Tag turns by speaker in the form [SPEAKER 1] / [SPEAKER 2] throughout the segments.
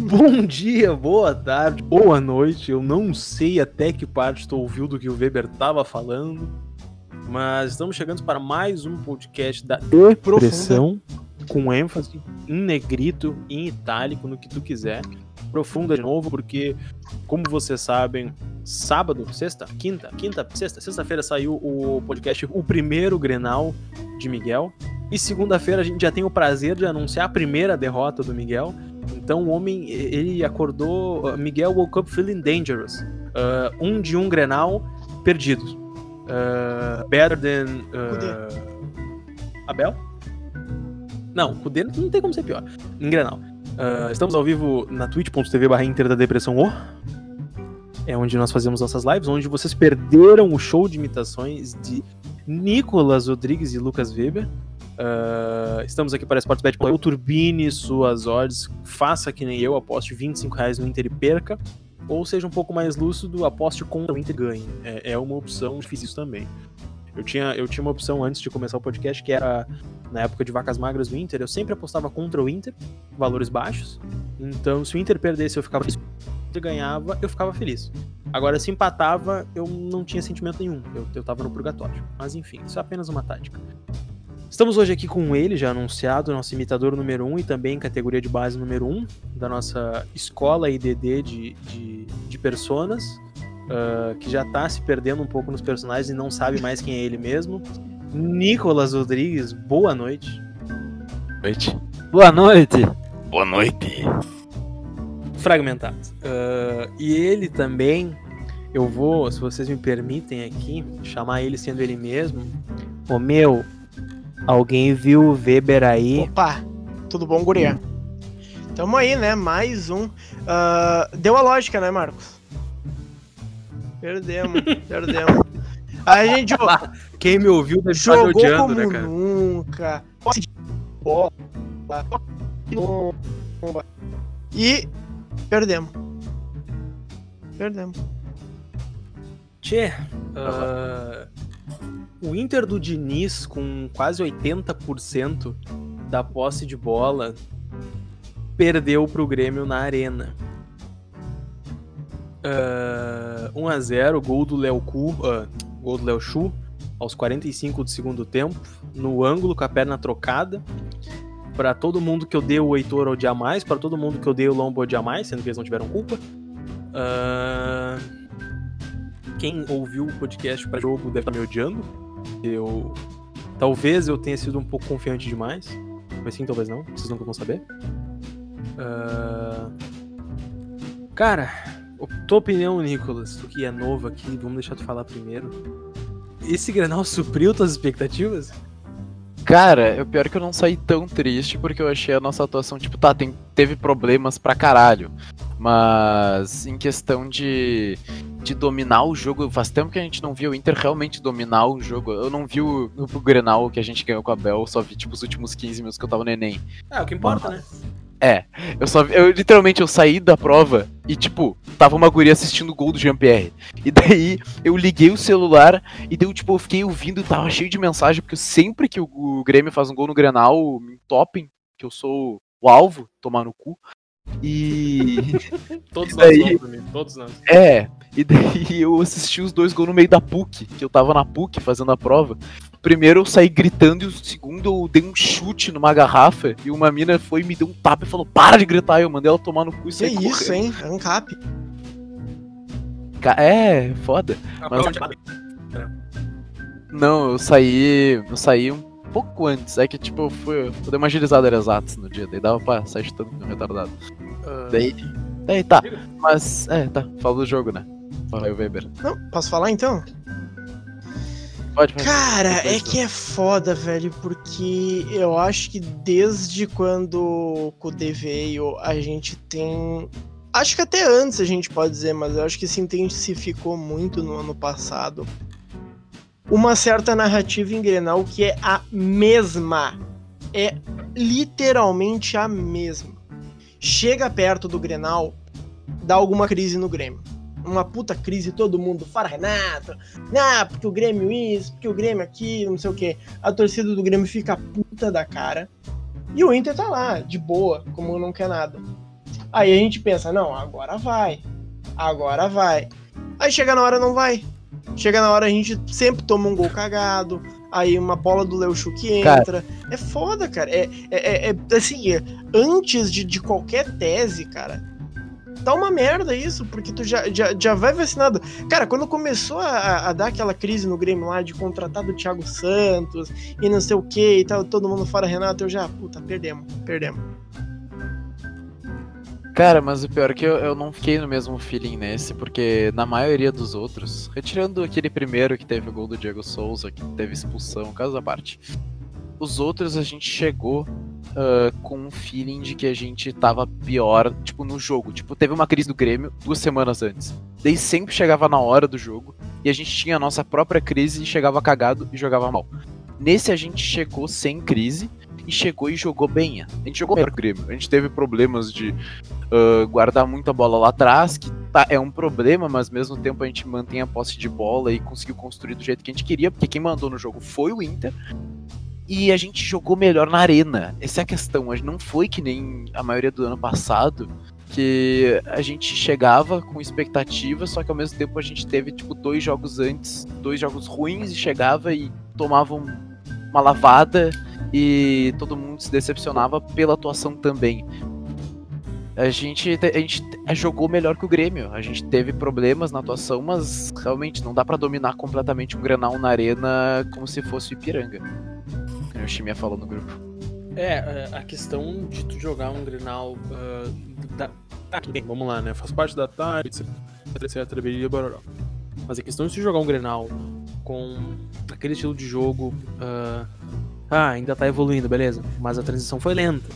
[SPEAKER 1] Bom dia, boa tarde, boa noite. Eu não sei até que parte estou ouvindo o que o Weber estava falando, mas estamos chegando para mais um podcast da depressão, com ênfase em negrito, em itálico, no que tu quiser. Profunda de novo, porque, como vocês sabem, sábado, sexta, quinta, quinta, sexta, sexta-feira saiu o podcast O Primeiro Grenal de Miguel. E segunda-feira a gente já tem o prazer de anunciar a primeira derrota do Miguel. Então o homem, ele acordou. Miguel woke up feeling dangerous. Uh, um de um Grenal perdidos. Uh, better than. Uh, Abel? Não, o dele não tem como ser pior. Em Grenal. Uh, estamos ao vivo na twitch.tv barra Inter da Depressão O. É onde nós fazemos nossas lives, onde vocês perderam o show de imitações de Nicolas Rodrigues e Lucas Weber. Uh, estamos aqui para Sportsbet. Eu turbine suas odds, faça que nem eu, aposte 25 reais no Inter e perca. Ou seja um pouco mais lúcido, aposte contra o Inter e ganhe. É, é uma opção, fiz isso também. Eu tinha, eu tinha uma opção antes de começar o podcast que era na época de vacas magras do Inter, eu sempre apostava contra o Inter, valores baixos. Então, se o Inter perdesse, eu ficava. Se o Inter ganhava, eu ficava feliz. Agora, se empatava, eu não tinha sentimento nenhum. Eu, eu tava no purgatório. Mas enfim, isso é apenas uma tática. Estamos hoje aqui com ele, já anunciado, nosso imitador número 1 um, e também categoria de base número 1 um, da nossa escola IDD de, de, de personas, uh, que já tá se perdendo um pouco nos personagens e não sabe mais quem é ele mesmo. Nicolas Rodrigues, boa noite.
[SPEAKER 2] Noite. Boa noite.
[SPEAKER 3] Boa noite.
[SPEAKER 1] Fragmentado. Uh, e ele também, eu vou, se vocês me permitem aqui, chamar ele sendo ele mesmo. O meu, Alguém viu o Weber aí?
[SPEAKER 4] Opa, tudo bom, guria? Tamo aí, né? Mais um. Uh, deu a lógica, né, Marcos? Perdemos, perdemos. A gente.
[SPEAKER 1] Quem me ouviu deve estar
[SPEAKER 4] jogou
[SPEAKER 1] odiando,
[SPEAKER 4] como
[SPEAKER 1] né, cara?
[SPEAKER 4] nunca. E perdemos. Perdemos.
[SPEAKER 1] Tchê, uh, o Inter do Diniz, com quase 80% da posse de bola, perdeu pro Grêmio na Arena. Uh, 1x0, gol do Léo Cu, uh, gol do Léo Chu, aos 45 do segundo tempo, no ângulo, com a perna trocada. Para todo mundo que odeia o Heitor odiar mais, para todo mundo que odeia o Lombo odiar mais, sendo que eles não tiveram culpa. Uh, quem ouviu o podcast para jogo deve estar tá me odiando. Eu. Talvez eu tenha sido um pouco confiante demais. Mas sim, talvez não. Vocês nunca vão saber. Uh... Cara, tua opinião, Nicolas, tu que é novo aqui, vamos deixar tu falar primeiro. Esse Granal supriu tuas expectativas?
[SPEAKER 2] Cara, o pior é que eu não saí tão triste porque eu achei a nossa atuação, tipo, tá, tem, teve problemas pra caralho. Mas em questão de, de dominar o jogo, faz tempo que a gente não viu o Inter realmente dominar o jogo. Eu não vi o, o Grenal que a gente ganhou com a Bel, só vi tipo os últimos 15 minutos que eu tava no Enem.
[SPEAKER 1] É, o que importa, né?
[SPEAKER 2] É, eu só eu literalmente eu saí da prova e tipo, tava uma guria assistindo o gol do Jean-Pierre. E daí eu liguei o celular e deu tipo, eu fiquei ouvindo, tava cheio de mensagem, porque sempre que o, o Grêmio faz um gol no Grenal, me topem, que eu sou o alvo, tomar no cu. E.
[SPEAKER 1] todos
[SPEAKER 2] e daí...
[SPEAKER 1] nós, todos nós.
[SPEAKER 2] É, e daí eu assisti os dois gols no meio da PUC, que eu tava na PUC fazendo a prova. Primeiro eu saí gritando e o segundo eu dei um chute numa garrafa e uma mina foi e me deu um tapa e falou: Para de gritar! Eu mandei ela tomar no cu e saí
[SPEAKER 4] Que isso, hein? É um cap.
[SPEAKER 2] É, foda. Mas... Não, eu saí. Eu saí um pouco antes. É que tipo, eu fui. Eu dei uma agilizada exatos no dia, daí dava pra sair chutando meu retardado. Uh... Daí. Daí tá. Mas, é, tá. Fala do jogo, né? Weber.
[SPEAKER 4] Não, posso falar então?
[SPEAKER 2] Pode,
[SPEAKER 4] Cara, pode, é que é foda, velho, porque eu acho que desde quando o Kudê veio, a gente tem. Acho que até antes a gente pode dizer, mas eu acho que se intensificou muito no ano passado. Uma certa narrativa em Grenal que é a mesma. É literalmente a mesma. Chega perto do Grenal, dá alguma crise no Grêmio uma puta crise, todo mundo, fala Renato, ah, porque o Grêmio isso, porque o Grêmio aquilo, não sei o que. A torcida do Grêmio fica puta da cara. E o Inter tá lá, de boa, como não quer nada. Aí a gente pensa, não, agora vai. Agora vai. Aí chega na hora, não vai. Chega na hora, a gente sempre toma um gol cagado. Aí uma bola do Léo Chu que entra. Cara. É foda, cara. É, é, é, é assim, é, antes de, de qualquer tese, cara, tá uma merda isso, porque tu já, já, já vai vacinado. Cara, quando começou a, a dar aquela crise no Grêmio lá de contratar do Thiago Santos e não sei o que e tal, todo mundo fora Renato, eu já, puta, perdemos, perdemos.
[SPEAKER 2] Cara, mas o pior é que eu, eu não fiquei no mesmo feeling nesse, porque na maioria dos outros, retirando aquele primeiro que teve o gol do Diego Souza, que teve expulsão, caso à parte, os outros a gente chegou uh, com um feeling de que a gente tava pior, tipo, no jogo. Tipo, teve uma crise do Grêmio duas semanas antes. Daí sempre chegava na hora do jogo e a gente tinha a nossa própria crise e chegava cagado e jogava mal. Nesse a gente chegou sem crise e chegou e jogou bem. A gente jogou bem o Grêmio. A gente teve problemas de uh, guardar muita bola lá atrás, que tá, é um problema, mas ao mesmo tempo a gente mantém a posse de bola e conseguiu construir do jeito que a gente queria, porque quem mandou no jogo foi o Inter e a gente jogou melhor na arena. Essa é a questão. Não foi que nem a maioria do ano passado, que a gente chegava com expectativa, só que ao mesmo tempo a gente teve tipo dois jogos antes, dois jogos ruins e chegava e tomava uma lavada e todo mundo se decepcionava pela atuação também. A gente, a gente jogou melhor que o Grêmio. A gente teve problemas na atuação, mas realmente não dá para dominar completamente um Granal na arena como se fosse o Ipiranga o Chimia falou no grupo.
[SPEAKER 1] É, é, a questão de tu jogar um Grenal uh, da... ah, bem, vamos lá, né? Faz parte da tarde, etc, etc, baroró. Mas a questão de tu jogar um Grenal com aquele estilo de jogo, uh, ah, ainda tá evoluindo, beleza, mas a transição foi lenta.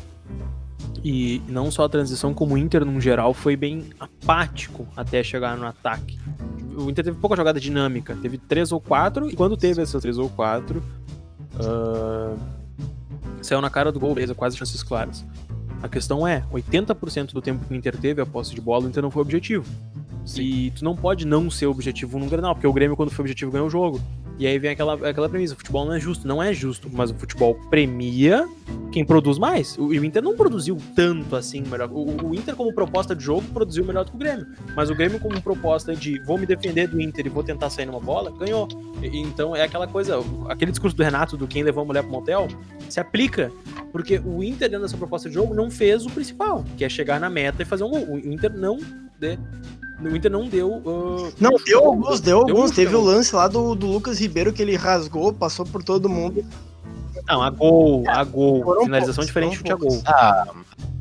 [SPEAKER 1] E não só a transição, como o Inter, no geral, foi bem apático até chegar no ataque. O Inter teve pouca jogada dinâmica, teve três ou quatro, e quando teve essas três ou quatro, Uh, saiu na cara do gol, beleza, quase chances claras. A questão é, 80% do tempo que o Inter teve a posse de bola, o Inter não foi objetivo. Sim. E tu não pode não ser objetivo num Grenal, porque o Grêmio, quando foi objetivo, ganhou o jogo. E aí vem aquela, aquela premissa: o futebol não é justo. Não é justo, mas o futebol premia quem produz mais. O, o Inter não produziu tanto assim melhor. O, o, Inter, como proposta de jogo, produziu melhor do que o Grêmio. Mas o Grêmio, como proposta de vou me defender do Inter e vou tentar sair numa bola, ganhou. E, então é aquela coisa, aquele discurso do Renato do quem levou a mulher pro motel, se aplica. Porque o Inter, dentro dessa proposta de jogo, não fez o principal, que é chegar na meta e fazer um gol. O Inter não de, o Inter não deu. Uh,
[SPEAKER 4] não, deu alguns, deu alguns. Teve o lance lá do, do Lucas Ribeiro que ele rasgou, passou por todo mundo.
[SPEAKER 1] Não, a gol, a gol. Foram finalização poucos, diferente chute a gol.
[SPEAKER 2] Ah,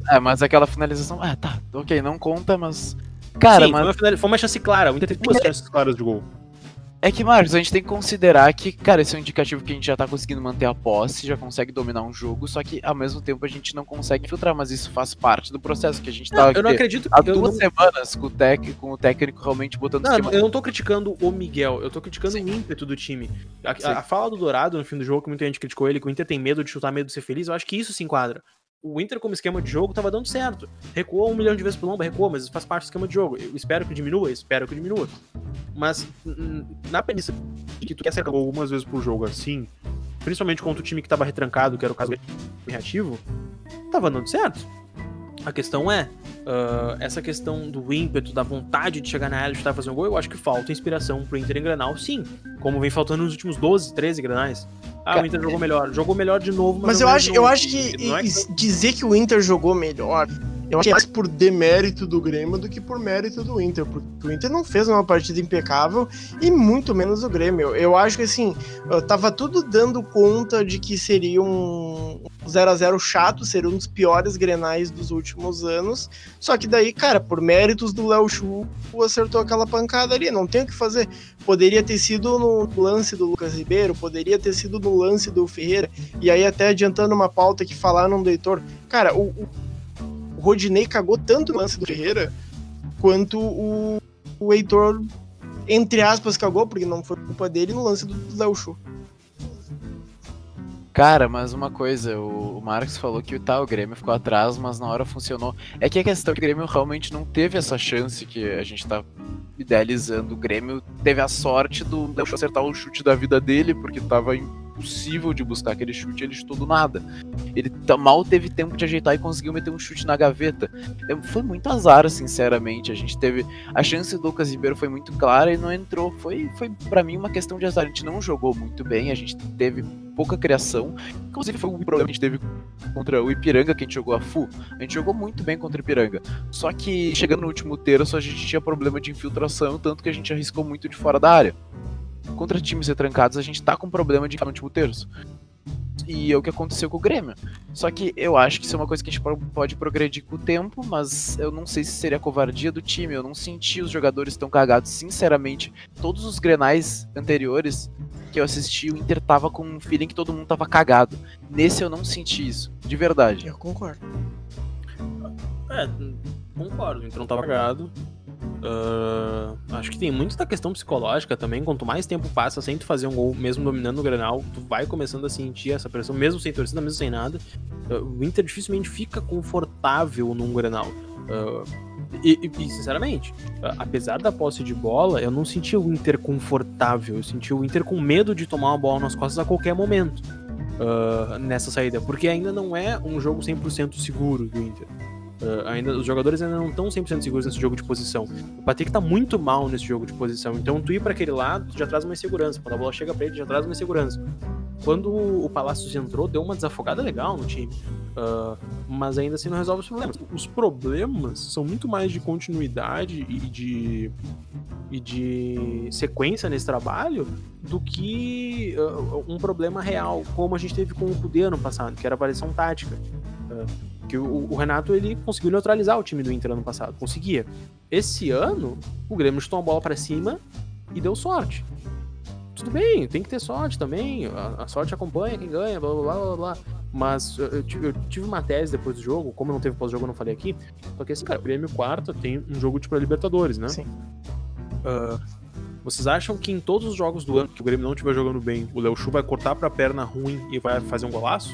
[SPEAKER 2] é, mas aquela finalização. Ah, tá, ok, não conta, mas. Cara,
[SPEAKER 1] Sim, mas. Foi uma, foi uma chance clara. O Inter teve duas chances claras de gol.
[SPEAKER 2] É que, Marcos, a gente tem que considerar que, cara, esse é um indicativo que a gente já tá conseguindo manter a posse, já consegue dominar um jogo, só que ao mesmo tempo a gente não consegue filtrar, mas isso faz parte do processo que a gente tá.
[SPEAKER 1] eu não acredito
[SPEAKER 2] há duas não... semanas com o, tec, com o técnico realmente botando
[SPEAKER 1] não, esquema. Eu não tô criticando o Miguel, eu tô criticando Sim. o ímpeto do time. A, a, a, fala do Dourado no fim do jogo, que muita gente criticou ele, que o Inter tem medo de chutar, medo de ser feliz, eu acho que isso se enquadra o Inter, como esquema de jogo, tava dando certo. Recuou um milhão de vezes pro lomba, recuou, mas faz parte do esquema de jogo. Eu espero que diminua, espero que diminua. Mas na premissa de que tu quer ser algumas vezes por jogo assim, principalmente contra o time que tava retrancado, que era o caso reativo, tava dando certo. A questão é, uh, essa questão do ímpeto, da vontade de chegar na área e chutar fazer um gol, eu acho que falta inspiração pro Inter em Granal, sim. Como vem faltando nos últimos 12, 13 Granais. Ah, o Inter jogou melhor. Jogou melhor de novo,
[SPEAKER 4] mas, mas eu acho, eu acho que, que é... dizer que o Inter jogou melhor eu acho que é mais por demérito do Grêmio do que por mérito do Inter, porque o Inter não fez uma partida impecável e muito menos o Grêmio. Eu acho que assim, tava tudo dando conta de que seria um 0 a 0 chato, seria um dos piores grenais dos últimos anos. Só que daí, cara, por méritos do Léo Chu, acertou aquela pancada ali, não tem o que fazer. Poderia ter sido no lance do Lucas Ribeiro, poderia ter sido no lance do Ferreira. E aí até adiantando uma pauta que falaram do Heitor, cara, o, o Rodinei cagou tanto no lance do Ferreira quanto o, o Heitor, entre aspas, cagou, porque não foi culpa dele no lance do Léo Chu.
[SPEAKER 2] Cara, mas uma coisa, o, Marcos falou que tá, o Grêmio ficou atrás, mas na hora funcionou. É que a questão é que o Grêmio realmente não teve essa chance que a gente tá idealizando. O Grêmio teve a sorte do Léo acertar o chute da vida dele, porque tava em impossível de buscar aquele chute, ele chutou do nada. Ele mal teve tempo de ajeitar e conseguiu meter um chute na gaveta. Foi muito azar, sinceramente. A gente teve. A chance do Lucas Ribeiro foi muito clara e não entrou. Foi, foi para mim, uma questão de azar. A gente não jogou muito bem, a gente teve pouca criação. Inclusive, foi um problema que a gente teve contra o Ipiranga, que a gente jogou a FU. A gente jogou muito bem contra o Ipiranga. Só que chegando no último terço, a gente tinha problema de infiltração, tanto que a gente arriscou muito de fora da área. Contra times retrancados, a gente tá com problema de ficar no último terço. E é o que aconteceu com o Grêmio. Só que eu acho que isso é uma coisa que a gente pode progredir com o tempo, mas eu não sei se seria covardia do time. Eu não senti os jogadores tão cagados. Sinceramente, todos os grenais anteriores que eu assisti, o Inter tava com um feeling que todo mundo tava cagado. Nesse eu não senti isso, de verdade.
[SPEAKER 4] Eu concordo.
[SPEAKER 1] É, concordo, o Inter não tava cagado. Uh, acho que tem muito da questão psicológica também. Quanto mais tempo passa sem tu fazer um gol, mesmo dominando o Granal, tu vai começando a sentir essa pressão, mesmo sem torcida, mesmo sem nada. Uh, o Inter dificilmente fica confortável num Granal. Uh, e, e, sinceramente, apesar da posse de bola, eu não senti o Inter confortável. Eu senti o Inter com medo de tomar uma bola nas costas a qualquer momento uh, nessa saída, porque ainda não é um jogo 100% seguro do Inter. Uh, ainda, os jogadores ainda não estão 100% seguros nesse jogo de posição. O Patrick tá muito mal nesse jogo de posição. Então, tu ir para aquele lado, tu já traz uma insegurança. Quando a bola chega para ele, já traz uma insegurança. Quando o Palácios entrou, deu uma desafogada legal no time. Uh, mas ainda assim não resolve os problemas. Os problemas são muito mais de continuidade e de, e de sequência nesse trabalho do que uh, um problema real, como a gente teve com o Kudê ano passado, que era a variação tática. Uh, que o, o, Renato ele conseguiu neutralizar o time do Inter ano passado, conseguia. Esse ano, o Grêmio chutou a bola para cima e deu sorte. Tudo bem, tem que ter sorte também. A, a sorte acompanha quem ganha, blá blá blá blá. Mas eu, eu, tive uma tese depois do jogo, como não teve pós-jogo, eu não falei aqui. Porque assim, cara, o Grêmio quarta tem um jogo de pré-Libertadores, né?
[SPEAKER 4] Sim.
[SPEAKER 1] Uh, vocês acham que em todos os jogos do ano que o Grêmio não estiver jogando bem, o Léo Chu vai cortar pra perna ruim e vai fazer um golaço?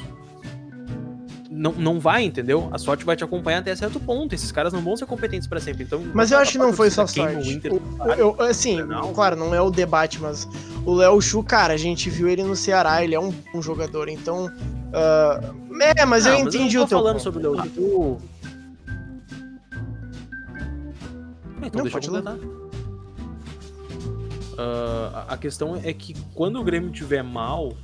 [SPEAKER 1] Não, não vai, entendeu? A sorte vai te acompanhar até certo ponto. Esses caras não vão ser competentes para sempre. Então,
[SPEAKER 4] mas eu acho que não foi só sorte. Inter, o, eu, assim, não. claro, não é o debate, mas o Léo Chu, cara, a gente viu ele no Ceará, ele é um, um jogador, então. Uh, é, mas não, eu entendi mas eu
[SPEAKER 1] o teu. falando ponto. sobre o Léo Chu. Então não, deixa eu completar. Uh, a questão é que quando o Grêmio tiver mal,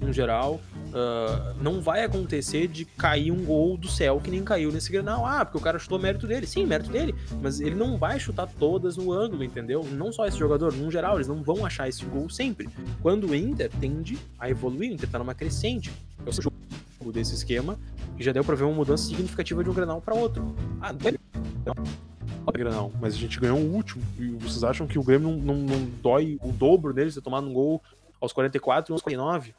[SPEAKER 1] no geral, Uh, não vai acontecer de cair um gol do céu que nem caiu nesse Grenal. Ah, porque o cara chutou mérito dele. Sim, mérito dele. Mas ele não vai chutar todas no ângulo, entendeu? Não só esse jogador, no geral, eles não vão achar esse gol sempre. Quando o Inter tende a evoluir, o Inter tá numa crescente. É o jogo desse esquema e já deu pra ver uma mudança significativa de um Grenal para outro. Ah, não, Grenal, mas a gente ganhou o último. E vocês acham que o Grêmio não, não, não dói o dobro deles ter tomado um gol aos 44 e aos 49?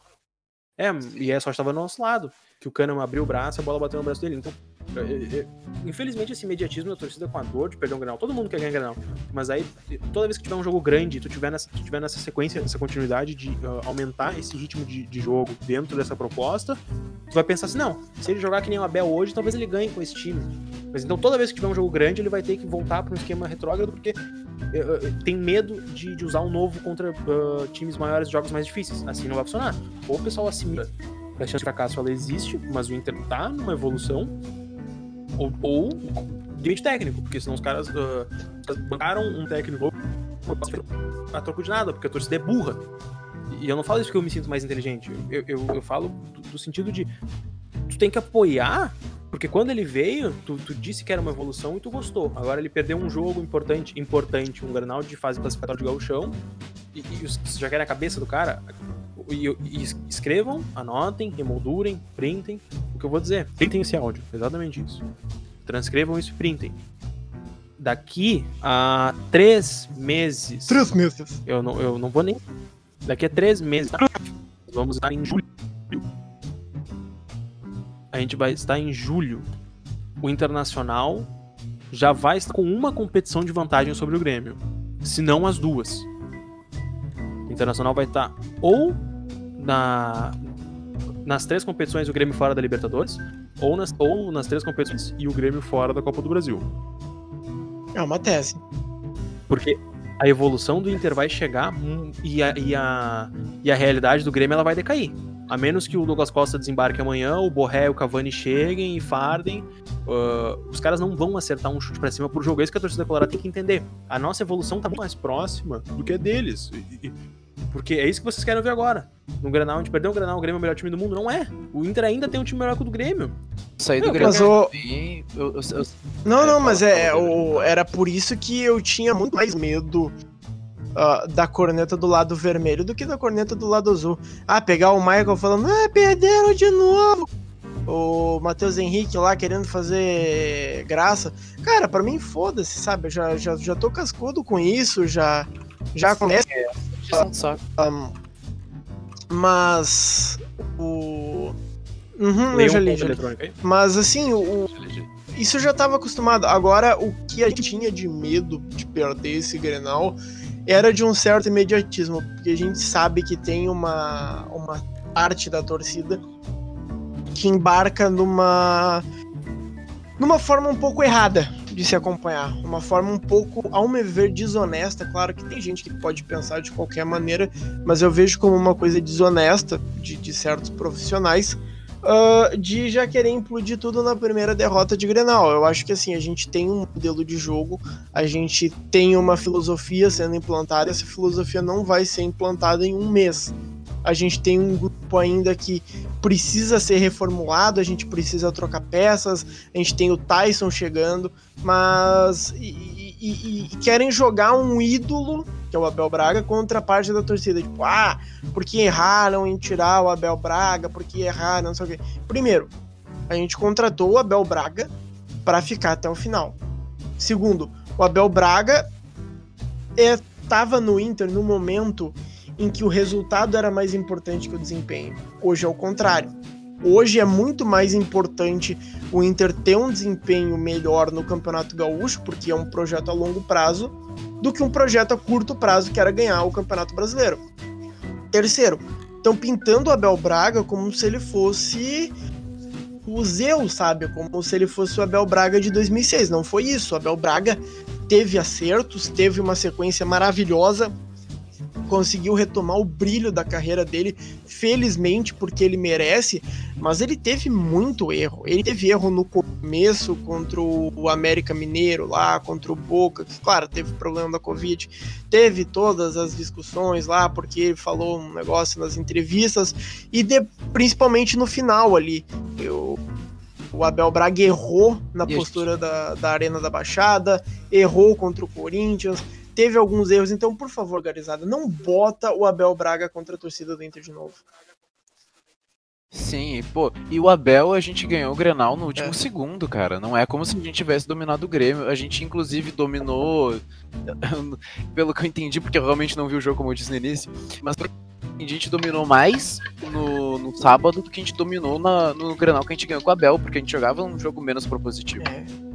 [SPEAKER 1] É, e é só estava do nosso lado. Que o Kahneman abriu o braço e a bola bateu no braço dele. Então, infelizmente, esse imediatismo da torcida com a dor de perder um granal. Todo mundo quer ganhar granal. Mas aí, toda vez que tiver um jogo grande, tu tiver nessa, tu tiver nessa sequência, nessa continuidade de uh, aumentar esse ritmo de, de, jogo dentro dessa proposta, tu vai pensar assim: não, se ele jogar que nem o Abel hoje, talvez ele ganhe com esse time. Mas então, toda vez que tiver um jogo grande, ele vai ter que voltar para um esquema retrógrado, porque tem medo de, de, usar um novo contra uh, times maiores, jogos mais difíceis. Assim não vai funcionar. Ou o pessoal assimila a chance de fracasso ela existe, mas o Inter tá numa evolução, ou, ou de técnico, porque senão os caras uh, bancaram um técnico a troco de nada, porque a torcida é burra. E eu não falo isso porque eu me sinto mais inteligente. Eu, eu, eu falo do, do, sentido de tu tem que apoiar, porque quando ele veio, tu, tu, disse que era uma evolução e tu gostou. Agora ele perdeu um jogo importante, importante um granal de fase classificatória de gauchão, e, e você já quer a cabeça do cara. E, e, escrevam, anotem, emoldurem, printem o que eu vou dizer. Printem esse áudio, exatamente isso. Transcrevam isso e printem. Daqui a três meses.
[SPEAKER 4] Três meses.
[SPEAKER 1] Eu não, eu não vou nem. Daqui a três meses. Vamos estar em julho. A gente vai estar em julho. O Internacional já vai estar com uma competição de vantagem sobre o Grêmio. Se não as duas. O Internacional vai estar ou na, nas três competições o Grêmio fora da Libertadores, ou nas, ou nas três competições e o Grêmio fora da Copa do Brasil.
[SPEAKER 4] É uma tese.
[SPEAKER 1] Porque a evolução do Inter vai chegar hum, e a, e a, e a realidade do Grêmio ela vai decair. A menos que o Douglas Costa desembarque amanhã, o Borré e o Cavani cheguem e fardem, uh, os caras não vão acertar um chute para cima por jogo. É isso que a torcida colorada tem que entender. A nossa evolução tá muito mais próxima do que a deles. E, e, porque é isso que vocês querem ver agora. No Granal, a gente perdeu o Granal, o Grêmio é o melhor time do mundo. Não é. O Inter ainda tem um time melhor que o do Grêmio.
[SPEAKER 2] Sair do
[SPEAKER 4] Não,
[SPEAKER 2] Grêmio.
[SPEAKER 4] mas o-
[SPEAKER 2] e eu- eu- eu-
[SPEAKER 4] Não,
[SPEAKER 2] É,
[SPEAKER 4] não, mas é, era por isso que eu tinha muito mais medo ah, da corneta do lado vermelho do que da corneta do lado azul. Ah, pegar o Michael falando, ah, perderam de novo. O Matheus Henrique lá querendo fazer graça. Cara, pra mim, foda-se, sabe? Eu já, já, já tô cascudo com isso, já, já começa.
[SPEAKER 2] Saco.
[SPEAKER 4] Um, mas o. Uhum,
[SPEAKER 1] Leia
[SPEAKER 4] eu já li, já li. Mas assim, o, isso eu já tava acostumado. Agora, o que a gente tinha de medo de perder esse Grenal era de um certo imediatismo, porque a gente sabe que tem uma, uma parte da torcida que embarca numa numa forma um pouco errada de se acompanhar, uma forma um pouco, ao me ver, desonesta. Claro que tem gente que pode pensar de qualquer maneira, mas eu vejo como uma coisa desonesta de, de certos profissionais ah, de já querer implodir tudo na primeira derrota de Grenal. Eu acho que assim, a gente tem um modelo de jogo, a gente tem uma filosofia sendo implantada, essa filosofia não vai ser implantada em um mês. A gente tem um grupo ainda que precisa ser reformulado, a gente precisa trocar peças, a gente tem o Tyson chegando, mas. E- e- querem jogar um ídolo, que é o Abel Braga, contra a parte da torcida. Tipo, ah, porque erraram em tirar o Abel Braga, porque erraram, não sei o quê. Primeiro, a gente contratou o Abel Braga para ficar até o final. Segundo, o Abel Braga estava no Inter no momento em que o resultado era mais importante que o desempenho. Hoje é o contrário. Hoje é muito mais importante o Inter ter um desempenho melhor no Campeonato Gaúcho, porque é um projeto a longo prazo, do que um projeto a curto prazo que era ganhar o Campeonato Brasileiro. Terceiro, estão pintando o Abel Braga como se ele fosse o Zeus, sabe? Como se ele fosse o Abel Braga de 2006. Não foi isso. O Abel Braga teve acertos, teve uma sequência maravilhosa, conseguiu retomar o brilho da carreira dele, felizmente, porque ele merece, mas ele teve muito erro. Ele teve erro no começo contra o América Mineiro lá, contra o Boca, que, claro, teve problema da Covid, teve todas as discussões lá, porque ele falou um negócio nas entrevistas, e de- principalmente no final ali. Eu, o Abel Braga errou na postura da, da Arena da Baixada, errou contra o Corinthians, teve alguns erros, então, por favor, Garizada, não bota o Abel Braga contra a torcida do Inter de novo.
[SPEAKER 2] Sim, pô, e o Abel a gente ganhou o Grenal no último
[SPEAKER 4] É.
[SPEAKER 2] segundo, cara. Não é como se a gente tivesse dominado o Grêmio. A gente, inclusive, dominou. Pelo que eu entendi, porque eu realmente não vi o jogo, como eu disse no início. Mas a gente dominou mais no, no sábado do que a gente dominou na- no Grenal que a gente ganhou com o Abel, porque a gente jogava um jogo menos propositivo.
[SPEAKER 4] É.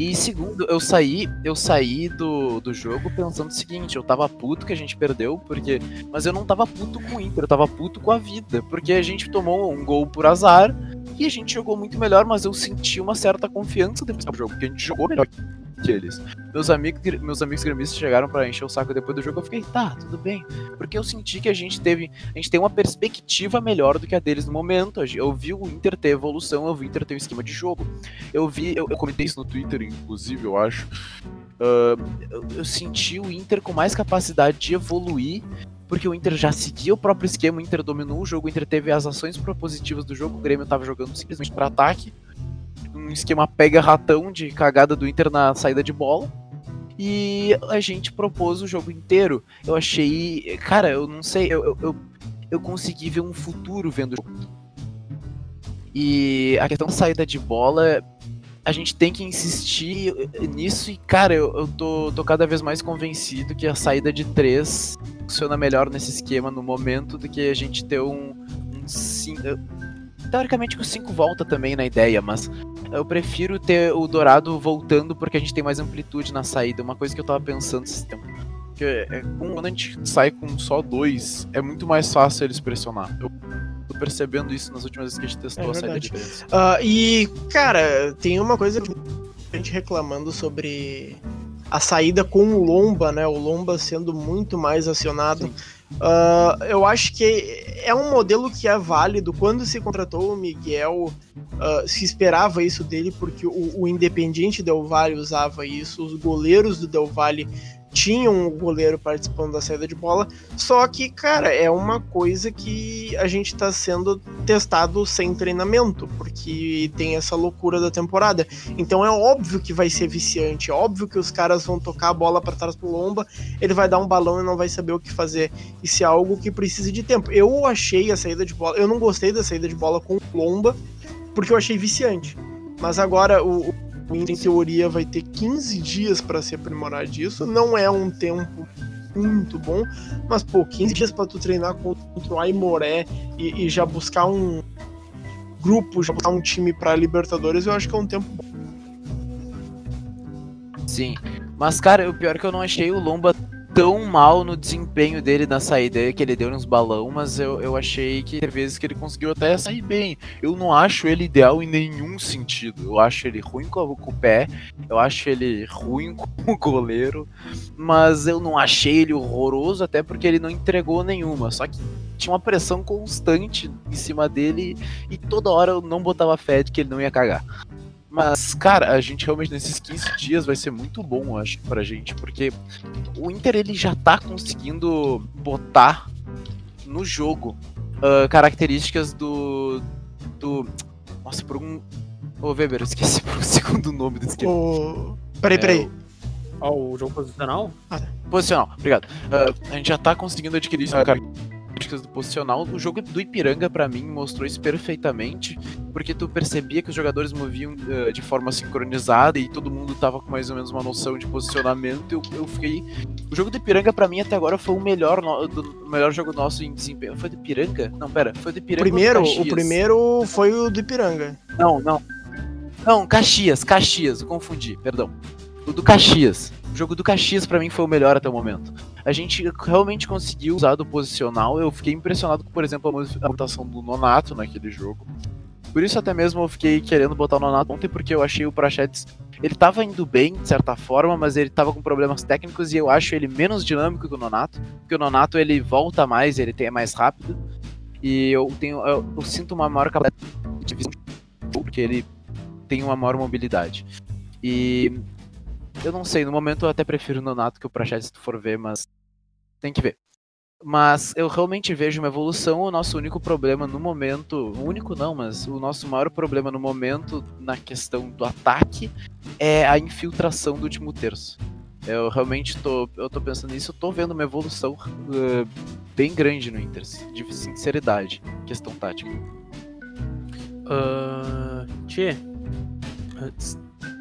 [SPEAKER 2] E segundo, eu saí, eu saí do, do jogo pensando o seguinte, eu tava puto que a gente perdeu, porque. Mas eu não tava puto com o Inter, eu tava puto com a vida. Porque a gente tomou um gol por azar e a gente jogou muito melhor, mas eu senti uma certa confiança depois do jogo, porque a gente jogou melhor Meus amigos, meus amigos gremistas chegaram pra encher o saco depois do jogo, eu fiquei, tá, tudo bem. Porque eu senti que a gente teve. A gente tem uma perspectiva melhor do que a deles no momento. Eu vi o Inter ter evolução, eu vi o Inter ter um esquema de jogo. Eu vi, eu, eu comentei isso no Twitter, inclusive, eu acho. Ah, eu, eu senti o Inter com mais capacidade de evoluir, porque o Inter já seguia o próprio esquema, o Inter dominou o jogo, o Inter teve as ações propositivas do jogo, o Grêmio tava jogando simplesmente para ataque. Um esquema pega-ratão de cagada do Inter na saída de bola. E a gente propôs o jogo inteiro. Eu achei. Cara, eu não sei, eu, eu, eu, consegui ver um futuro vendo o jogo. E a questão da saída de bola, a gente tem que insistir nisso. E, cara, eu, eu tô, tô cada vez mais convencido que a saída de três funciona melhor nesse esquema no momento do que a gente ter um. um cin- eu- Teoricamente que o 5 volta também na ideia, mas eu prefiro ter o Dourado voltando porque a gente tem mais amplitude na saída. Uma coisa que eu tava pensando esse tempo. Porque é, quando a gente sai com só dois, é muito mais fácil eles pressionar. Eu tô percebendo isso nas últimas vezes que a gente testou
[SPEAKER 4] É
[SPEAKER 2] a saída de três.
[SPEAKER 4] Ah, e, cara, tem uma coisa que a gente reclamando sobre a saída com o Lomba, né? O Lomba sendo muito mais acionado. Uh, eu acho que é um modelo que é válido. Quando se contratou o Miguel, uh, se esperava isso dele, porque o, o Independiente Del Valle usava isso, os goleiros do Del Valle tinha um goleiro participando da saída de bola, só que, cara, é uma coisa que a gente tá sendo testado sem treinamento, porque tem essa loucura da temporada. Então é óbvio que vai ser viciante, é óbvio que os caras vão tocar a bola para trás pro Lomba, ele vai dar um balão e não vai saber o que fazer. Isso é algo que precisa de tempo. Eu achei a saída de bola, eu não gostei da saída de bola com o Lomba, porque eu achei viciante. Mas agora o, o em teoria, vai ter 15 dias para se aprimorar disso. Não é um tempo muito bom, mas pô, 15 dias para tu treinar contra o Aimoré e, e, já buscar um grupo, já buscar um time para Libertadores, eu acho que é um tempo bom.
[SPEAKER 2] Sim, mas cara, o pior é que eu não achei o Lomba tão mal no desempenho dele na saída, que ele deu uns balão, mas eu, eu achei que às vezes que ele conseguiu até sair bem. Eu não acho ele ideal em nenhum sentido. Eu acho ele ruim com, com o pé, eu acho ele ruim com o goleiro, mas eu não achei ele horroroso, até porque ele não entregou nenhuma. Só que tinha uma pressão constante em cima dele e toda hora eu não botava fé de que ele não ia cagar. Mas, cara, a gente realmente nesses 15 dias vai ser muito bom, eu acho, pra gente, porque o Inter ele já tá conseguindo botar no jogo uh, características do. do. Nossa, por um. Ô, Weber, eu esqueci por um segundo nome desse
[SPEAKER 4] game. O... Peraí, é, peraí.
[SPEAKER 1] Ó, oh, o jogo posicional?
[SPEAKER 2] Ah, posicional, obrigado. Uh, a gente já tá conseguindo adquirir isso, cara do posicional. O jogo do Ipiranga, para mim, mostrou isso perfeitamente, porque tu percebia que os jogadores moviam uh, de forma sincronizada e todo mundo tava com mais ou menos uma noção de posicionamento. Eu, eu fiquei. O jogo do Ipiranga, para mim, até agora foi o melhor, no... do... melhor jogo nosso em desempenho. Foi do Ipiranga? Não, pera, foi do Ipiranga.
[SPEAKER 4] Primeiro, o primeiro foi o do Ipiranga.
[SPEAKER 2] Não, não. Não, Caxias, Caxias, eu confundi, perdão. O do Caxias. O jogo do Caxias para mim foi o melhor até o momento. A gente realmente conseguiu usar do posicional. Eu fiquei impressionado com, por exemplo, a mutação do Nonato naquele jogo. Por isso até mesmo eu fiquei querendo botar o Nonato ontem, porque eu achei o Prachetes. Ele tava indo bem, de certa forma, mas ele tava com problemas técnicos e eu acho ele menos dinâmico que o Nonato. Porque o Nonato ele volta mais, ele é mais rápido. E eu tenho. Eu, eu sinto uma maior capacidade de visão porque ele tem uma maior mobilidade. E eu não sei, no momento eu até prefiro o Nonato que o Prachete se tu for ver, mas tem que ver. Mas eu realmente vejo uma evolução. O nosso único problema no momento, único não, mas o nosso maior problema no momento na questão do ataque é a infiltração do último terço. Eu realmente tô, eu tô pensando nisso, eu tô vendo uma evolução uh, bem grande no Inter, de sinceridade, questão tática.
[SPEAKER 1] Uh, tchê,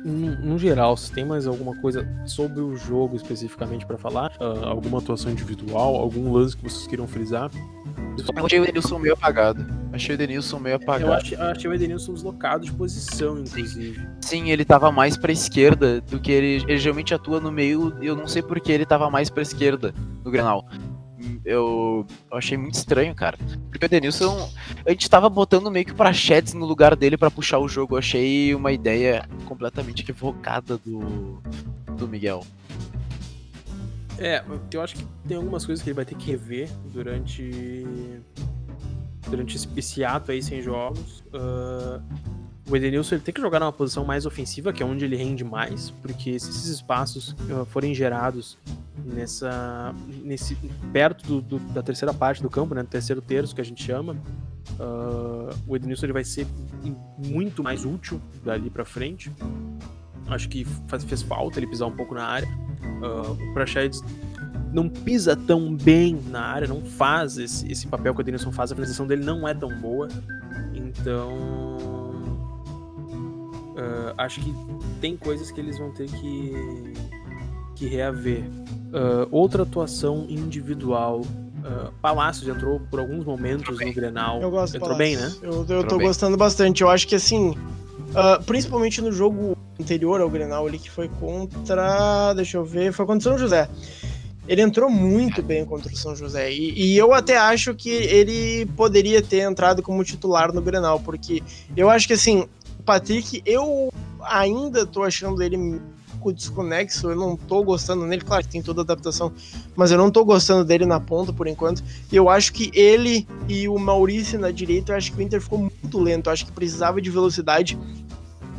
[SPEAKER 1] no geral, se tem mais alguma coisa sobre o jogo especificamente para falar, uh, alguma atuação individual, algum lance que vocês queiram frisar?
[SPEAKER 2] Eu achei o Edenilson meio apagado. Achei o Edenilson meio apagado.
[SPEAKER 1] Eu achei, achei o Edenilson deslocado de posição, inclusive.
[SPEAKER 2] Sim, Sim ele tava mais pra esquerda do que ele, ele geralmente atua no meio. Eu não sei porque ele tava mais pra esquerda no Grenal eu, eu achei muito estranho, cara. Porque o Denilson, a gente tava botando meio que pra Prachetes no lugar dele para puxar o jogo. Eu achei uma ideia completamente equivocada do, do Miguel.
[SPEAKER 1] É, eu acho que tem algumas coisas que ele vai ter que rever durante durante esse ato aí sem jogos. Uh, o Edenilson ele tem que jogar numa posição mais ofensiva, que é onde ele rende mais, porque se esses espaços uh, forem gerados nessa nesse perto do, do, da terceira parte do campo, né, do terceiro terço que a gente chama, uh, o Edenilson ele vai ser muito mais útil dali para frente. Acho que faz, fez falta ele pisar um pouco na área. Uh, o Praxedes não pisa tão bem na área, não faz esse, esse papel que o Edenilson faz, a finalização dele não é tão boa. Então Uh, acho que tem coisas que eles vão ter que, que reaver. Uh, outra atuação individual. Uh, Palácios entrou por alguns momentos no Grenal.
[SPEAKER 4] Eu gosto
[SPEAKER 1] entrou bem, né?
[SPEAKER 4] Eu, eu tô bem. gostando bastante. Eu acho que assim, principalmente no jogo anterior ao Grenal ali, que foi contra. Deixa eu ver, foi contra o São José. Ele entrou muito bem contra o São José. E, e, eu até acho que ele poderia ter entrado como titular no Grenal, porque eu acho que assim, Patrick, eu ainda tô achando ele pouco desconexo, eu não tô gostando nele, claro que tem toda adaptação, mas eu não tô gostando dele na ponta por enquanto. E eu acho que ele e o Maurício na direita, eu acho que o Inter ficou muito lento, eu acho que precisava de velocidade.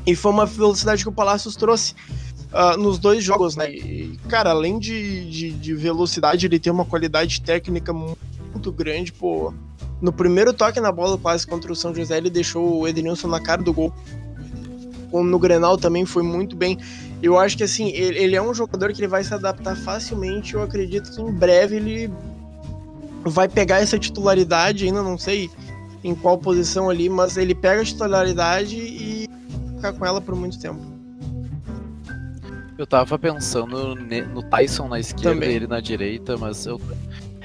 [SPEAKER 4] E foi uma velocidade que o Palácios trouxe. Uh, nos dois jogos, né? E, cara, além de, de, de, velocidade, ele tem uma qualidade técnica muito grande, pô. No primeiro toque na bola quase contra o São José, ele deixou o Edenilson na cara do gol. Como no Grenal também foi muito bem. Eu acho que assim, ele, ele é um jogador que ele vai se adaptar facilmente. Eu acredito que em breve ele vai pegar essa titularidade, ainda não sei em qual posição ali, mas ele pega a titularidade e ficar com ela por muito tempo.
[SPEAKER 2] Eu tava pensando no Tyson na esquerda e ele na direita, mas eu.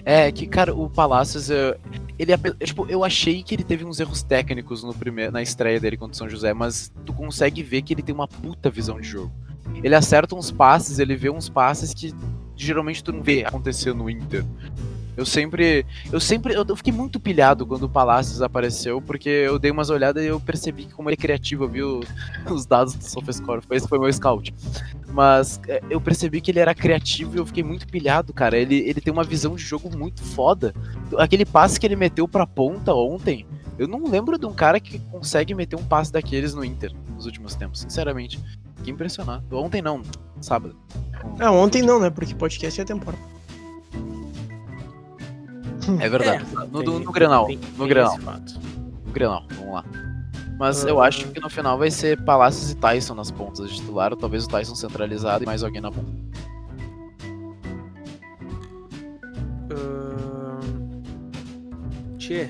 [SPEAKER 2] É que, cara, o Palácios, eu, ele tipo, eu achei que ele teve uns erros técnicos no primeiro, na estreia dele contra o São José, mas tu consegue ver que ele tem uma puta visão de jogo. Ele acerta uns passes, ele vê uns passes que geralmente tu não vê acontecer no Inter. Eu sempre. Eu sempre. Eu fiquei muito pilhado quando o Palácios apareceu, porque eu dei umas olhadas e eu percebi que como ele é criativo, eu vi os dados do SofaScore. Esse foi meu scout. Mas é, eu percebi que ele era criativo e eu fiquei muito pilhado, cara. Ele, ele tem uma visão de jogo muito foda. Aquele passe que ele meteu pra ponta ontem, eu não lembro de um cara que consegue meter um passe daqueles no Inter nos últimos tempos, sinceramente. Fiquei impressionado. Ontem não, sábado.
[SPEAKER 4] É, ontem não, né? Porque podcast é temporada.
[SPEAKER 2] É verdade. É, no, tem, no, Grenal. Tem, no Grenal. No Grenal, vamos lá. Mas uh... eu acho que no final vai ser Palácios e Tyson nas pontas de titular, ou talvez o Tyson centralizado e mais alguém na ponta.
[SPEAKER 1] Uh... Tchê.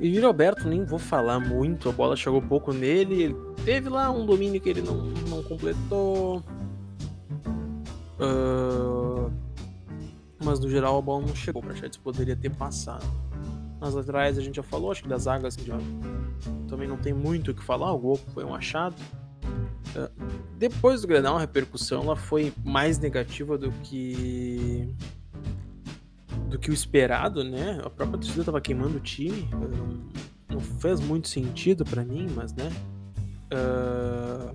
[SPEAKER 1] E Roberto, nem vou falar muito, a bola chegou pouco nele, ele teve lá um domínio que ele não, não completou. Uh mas no geral a bola não chegou. O Prachetes poderia ter passado. Nas laterais a gente já falou, acho que das águas já também não tem muito o que falar. O gol foi um achado. Uh, depois do Grenal, a repercussão ela foi mais negativa do que do que o esperado, né? A própria torcida estava queimando o time. Uh, não fez muito sentido para mim, mas né. Uh,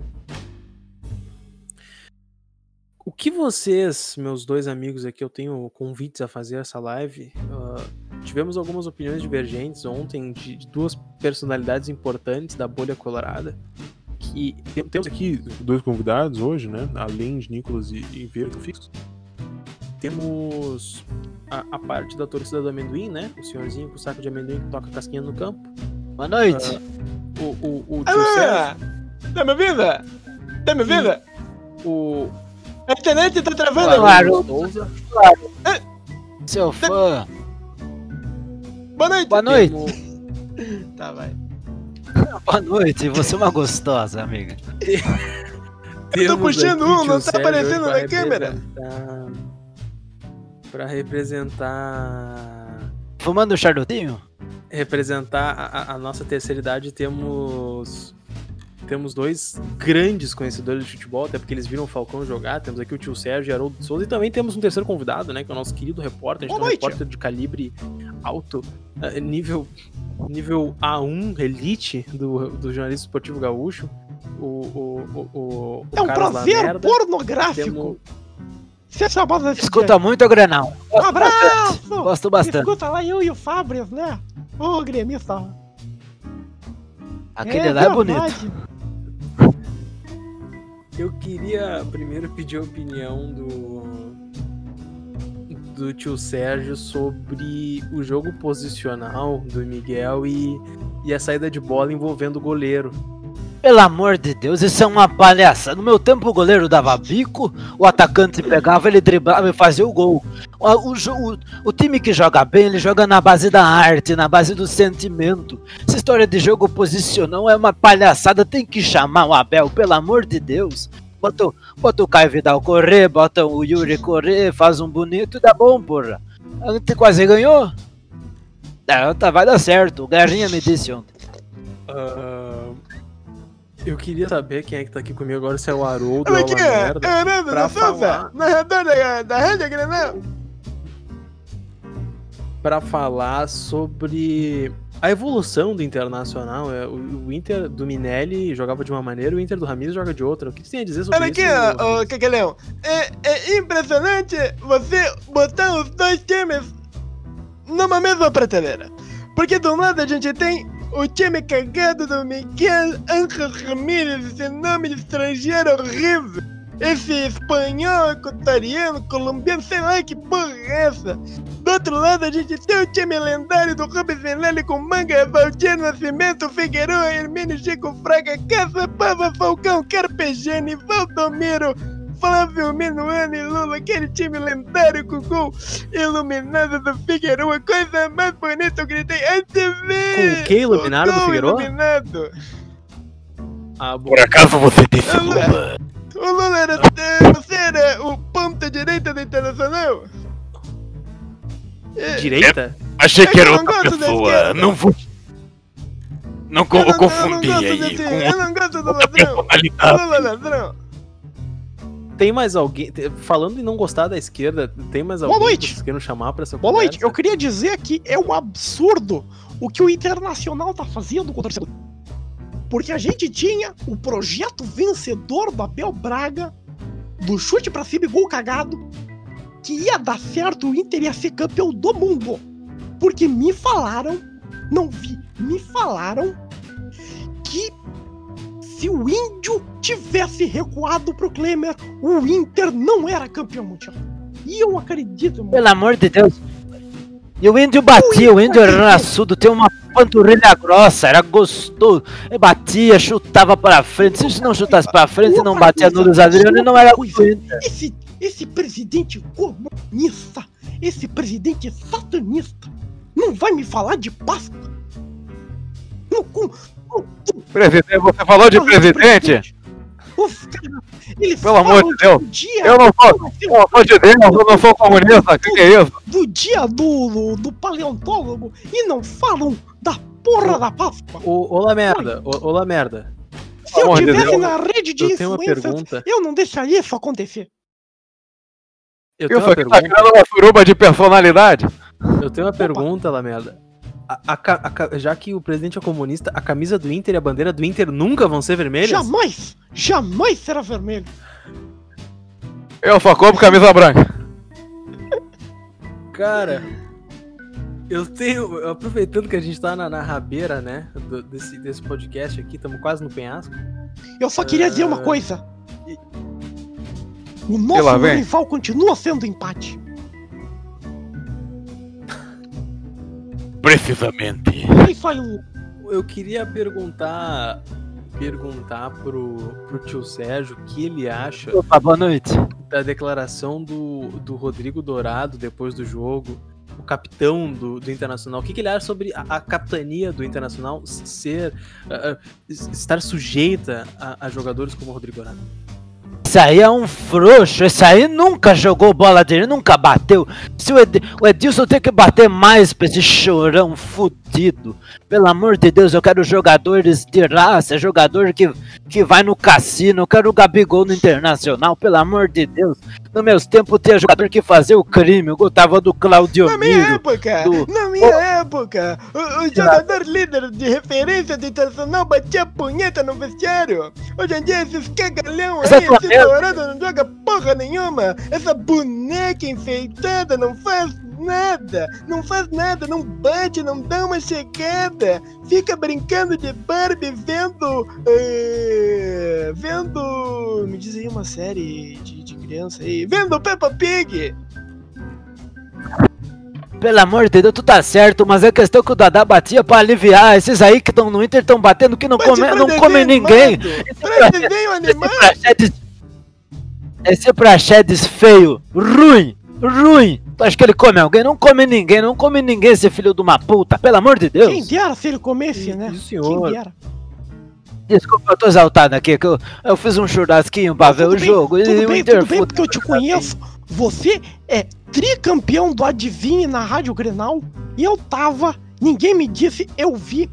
[SPEAKER 1] que vocês, meus dois amigos aqui, eu tenho convites a fazer essa live. Uh, tivemos algumas opiniões divergentes ontem de, de, duas personalidades importantes da bolha colorada. Que temos aqui dois convidados hoje, né? Além de Nicolas e, e Verde Fixo. Temos a, a, parte da torcida do amendoim, né? O senhorzinho com o saco de amendoim que toca casquinha no campo.
[SPEAKER 3] Boa noite.
[SPEAKER 1] Uh, o, o, o tio ah,
[SPEAKER 4] Sérgio. Tá me ouvindo? Tá me ouvindo?
[SPEAKER 1] O,
[SPEAKER 4] a internet tá travando.
[SPEAKER 3] Claro, claro. É. Seu fã.
[SPEAKER 4] Boa noite.
[SPEAKER 3] Boa noite.
[SPEAKER 4] tá, vai.
[SPEAKER 3] Boa noite, você é uma gostosa, amiga.
[SPEAKER 4] Eu tô puxando um, não tá aparecendo na câmera.
[SPEAKER 1] Pra representar.
[SPEAKER 3] Fumando um charutinho?
[SPEAKER 1] Representar a, a nossa terceira idade, temos temos dois grandes conhecedores de futebol, até porque eles viram o Falcão jogar. Temos aqui o tio Sérgio e Haroldo Souza. E também temos um terceiro convidado, né? Que é o nosso querido repórter. A gente tem um repórter de calibre alto, uh, nível, nível A1, elite do, do jornalismo esportivo gaúcho. O, o, o, o,
[SPEAKER 4] é um prazer pornográfico.
[SPEAKER 3] Temos... Você Escuta muito o Grenal.
[SPEAKER 4] Um abraço!
[SPEAKER 3] Gosto bastante.
[SPEAKER 4] Escuta lá eu e o Fábio, né? Ô, gremista.
[SPEAKER 3] Aquele é, lá é bonito.
[SPEAKER 1] Eu queria primeiro pedir a opinião do do tio Sérgio sobre o jogo posicional do Miguel e, e a saída de bola envolvendo o goleiro.
[SPEAKER 3] Pelo amor de Deus, isso é uma palhaça. No meu tempo o goleiro dava bico, o atacante pegava, ele driblava e fazia o gol. O, o, o, o, time que joga bem, ele joga na base da arte, na base do sentimento. Essa história de jogo posicional é uma palhaçada, tem que chamar o Abel, pelo amor de Deus. Bota, bota o Caio Vidal correr, bota o Yuri correr, faz um bonito e dá bom, porra. A gente quase ganhou. É, vai dar certo, o Garrinha me disse ontem.
[SPEAKER 1] Uh, eu queria saber quem é que tá aqui comigo agora, se é o Haroldo
[SPEAKER 4] ou a merda. É, né, pra falar... narrador da, da Rádio Granal
[SPEAKER 1] para falar sobre a evolução do Internacional, é, o, o Inter do Minelli jogava de uma maneira, o Inter do Ramires joga de outra. O que você tem a dizer sobre
[SPEAKER 4] Olha
[SPEAKER 1] isso?
[SPEAKER 4] aqui, ó, ô, Cagalhão. É, é impressionante você botar os dois times numa mesma prateleira. Porque do lado a gente tem o time cagado do Miguel Ángel Ramírez, esse nome de estrangeiro horrível. Esse espanhol, equatoriano, colombiano, sei lá que porra é essa. Do outro lado a gente tem o time lendário do Rubens Venelli com Manga, Valdir Nascimento, Figueiredo, Hermínio, Chico Fraga, Casa, Pava, Falcão, Carpegiani, Valdomiro, Flávio Minuano e Lula, aquele time lendário com gol iluminado do Figueiredo, a coisa mais bonita eu gritei antes de
[SPEAKER 1] Com o que iluminado do Figueiredo?
[SPEAKER 4] iluminado.
[SPEAKER 1] Ah.
[SPEAKER 3] Por acaso você disse
[SPEAKER 4] Lula?
[SPEAKER 3] Lula?
[SPEAKER 4] O Lula era, você era o ponta direita do Internacional? É,
[SPEAKER 1] Direita?
[SPEAKER 3] Achei
[SPEAKER 4] É
[SPEAKER 3] que era
[SPEAKER 4] que eu não
[SPEAKER 3] outra
[SPEAKER 4] gosto da
[SPEAKER 3] pessoa.
[SPEAKER 4] esquerda.
[SPEAKER 3] Não vou. Não
[SPEAKER 4] eu não-
[SPEAKER 3] confundi
[SPEAKER 4] eu não gosto
[SPEAKER 3] aí
[SPEAKER 4] desse-
[SPEAKER 3] com
[SPEAKER 4] Eu não gosto do ladrão. Lula ladrão.
[SPEAKER 1] Tem mais alguém. Falando em não gostar da esquerda, tem mais
[SPEAKER 5] Boa
[SPEAKER 1] alguém
[SPEAKER 5] noite.
[SPEAKER 1] que vocês queiram chamar pra essa
[SPEAKER 5] Boa noite,
[SPEAKER 1] conversa?
[SPEAKER 5] eu queria dizer que é um absurdo o que o Internacional tá fazendo com o torcedor. Porque a gente tinha o projeto vencedor do Abel Braga, do chute pra cima e gol cagado, que ia dar certo, o Inter ia ser campeão do mundo. Porque me falaram, não vi, me falaram que se o Índio tivesse recuado pro Klemer, o Inter não era campeão mundial. E eu acredito, mano.
[SPEAKER 3] Pelo amor de Deus. E o índio batia, o índio era raçudo, tem uma panturrilha grossa, era gostoso. Ele batia, chutava pra frente. Se não chutasse pra frente e não batia no Luiz Adriano, ele não era.
[SPEAKER 5] Esse, esse presidente comunista, esse presidente satanista, não vai me falar de Páscoa? Não,
[SPEAKER 3] Presidente, você falou de presidente?
[SPEAKER 5] Eles
[SPEAKER 3] Pelo amor de Deus.
[SPEAKER 5] do dia,
[SPEAKER 3] Eu não sou, eu de Deus, eu não sou comunista, que que é isso?
[SPEAKER 5] do dia do, do paleontólogo e não falam da porra da Páscoa.
[SPEAKER 1] Ô, ô, lá merda, ô, ô, lá merda.
[SPEAKER 5] Se eu tivesse na rede de
[SPEAKER 1] Eu tenho uma
[SPEAKER 5] influências,
[SPEAKER 1] pergunta.
[SPEAKER 5] eu não deixaria isso acontecer.
[SPEAKER 1] Eu tenho
[SPEAKER 3] Isso
[SPEAKER 1] uma
[SPEAKER 3] aqui tá
[SPEAKER 1] pergunta.
[SPEAKER 3] criando uma suruba de personalidade.
[SPEAKER 1] Eu tenho uma pergunta, lá merda. A- a já que o presidente é comunista, a camisa do Inter e a bandeira do Inter nunca vão ser vermelhas?
[SPEAKER 5] Jamais, jamais será vermelho.
[SPEAKER 3] Eu só compro camisa branca.
[SPEAKER 1] Cara, eu tenho. Aproveitando que a gente tá na, na rabeira, né? do- desse, desse podcast aqui, estamos quase no penhasco.
[SPEAKER 5] Eu só queria dizer uma
[SPEAKER 1] Ah.
[SPEAKER 5] coisa. O nosso rival continua sendo empate.
[SPEAKER 3] Precisamente.
[SPEAKER 5] Aí.
[SPEAKER 1] Eu queria perguntar. Perguntar pro, pro tio Sérgio o que ele acha
[SPEAKER 3] Opa, boa noite.
[SPEAKER 1] da declaração do, do Rodrigo Dourado depois do jogo, o capitão do, do Internacional. O que, que ele acha sobre a, a capitania do Internacional ser. ah, estar sujeita a, a jogadores como o Rodrigo Dourado?
[SPEAKER 3] Esse aí é um frouxo, esse aí nunca jogou bola dele, nunca bateu. Se o, Ed, o Edilson tem que bater mais pra esse chorão fudido. Pelo amor de Deus, eu quero jogadores de raça, jogador que, que vai no cassino, eu quero o Gabigol no Internacional, pelo amor de Deus. No meus tempos tinha jogador que fazia o crime, eu gostava do Claudio
[SPEAKER 4] Na minha
[SPEAKER 3] Miro.
[SPEAKER 4] época,
[SPEAKER 3] do-
[SPEAKER 4] na minha época, o, o jogador líder de referência do Internacional batia punheta no vestiário. Hoje em dia esses cagalhão aí, esse dourado não joga porra nenhuma. Essa boneca enfeitada não faz nada, não faz nada, não bate, não dá uma chegada. Fica brincando de Barbie vendo. eh, vendo. Me diz aí uma série de, de criança aí. Vendo Peppa Pig!
[SPEAKER 3] Pelo amor de Deus, tu tá certo, mas é questão que o Dadá batia pra aliviar. Esses aí que estão no Inter estão batendo que não come, não
[SPEAKER 4] desenho
[SPEAKER 3] come ninguém. Esse! Praxedes. Esse Praxedes feio, ruim, ruim. Tu acha que ele come alguém? Não come ninguém, não come ninguém, esse filho de uma puta. Pelo amor de
[SPEAKER 5] Quem
[SPEAKER 3] Deus.
[SPEAKER 5] dera se ele comesse, né?
[SPEAKER 1] Isso,
[SPEAKER 5] Quem
[SPEAKER 1] senhor.
[SPEAKER 5] dera.
[SPEAKER 3] Desculpa, eu tô exaltado aqui, que eu, eu fiz um churrasquinho pra ver
[SPEAKER 5] Tudo
[SPEAKER 3] o
[SPEAKER 5] bem,
[SPEAKER 3] jogo.
[SPEAKER 5] Tudo
[SPEAKER 3] e o
[SPEAKER 5] bem,
[SPEAKER 3] Inter
[SPEAKER 5] tudo bem, porque eu te conheço. Você é tricampeão do Adivinhe na Rádio Grenal. E eu tava, ninguém me disse, eu vi.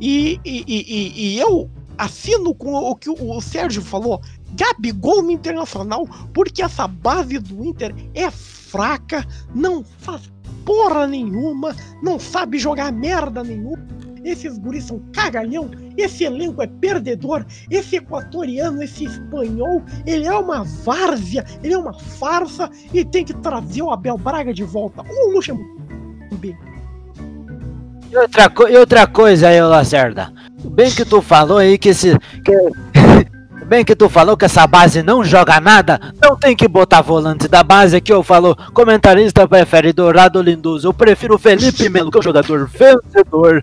[SPEAKER 5] E, e, e, e- eu assino com o que o, o Sérgio falou. Gabigol no Internacional, porque essa base do Inter é fraca, não faz porra nenhuma, não sabe jogar merda nenhuma.
[SPEAKER 4] Esses guris são cagalhão, esse elenco é perdedor, esse equatoriano, esse espanhol, ele é uma várzea, ele é uma farsa e tem que trazer o Abel Braga de volta. O Luxemburgo.
[SPEAKER 3] E outra, e outra coisa aí, Lacerda. Bem que tu falou aí que esse. que- Bem que tu falou que essa base não joga nada, não tem que botar volante da base aqui, eu falo, comentarista prefere Dourado Lindoso, eu prefiro Felipe Melo, que é um jogador vencedor,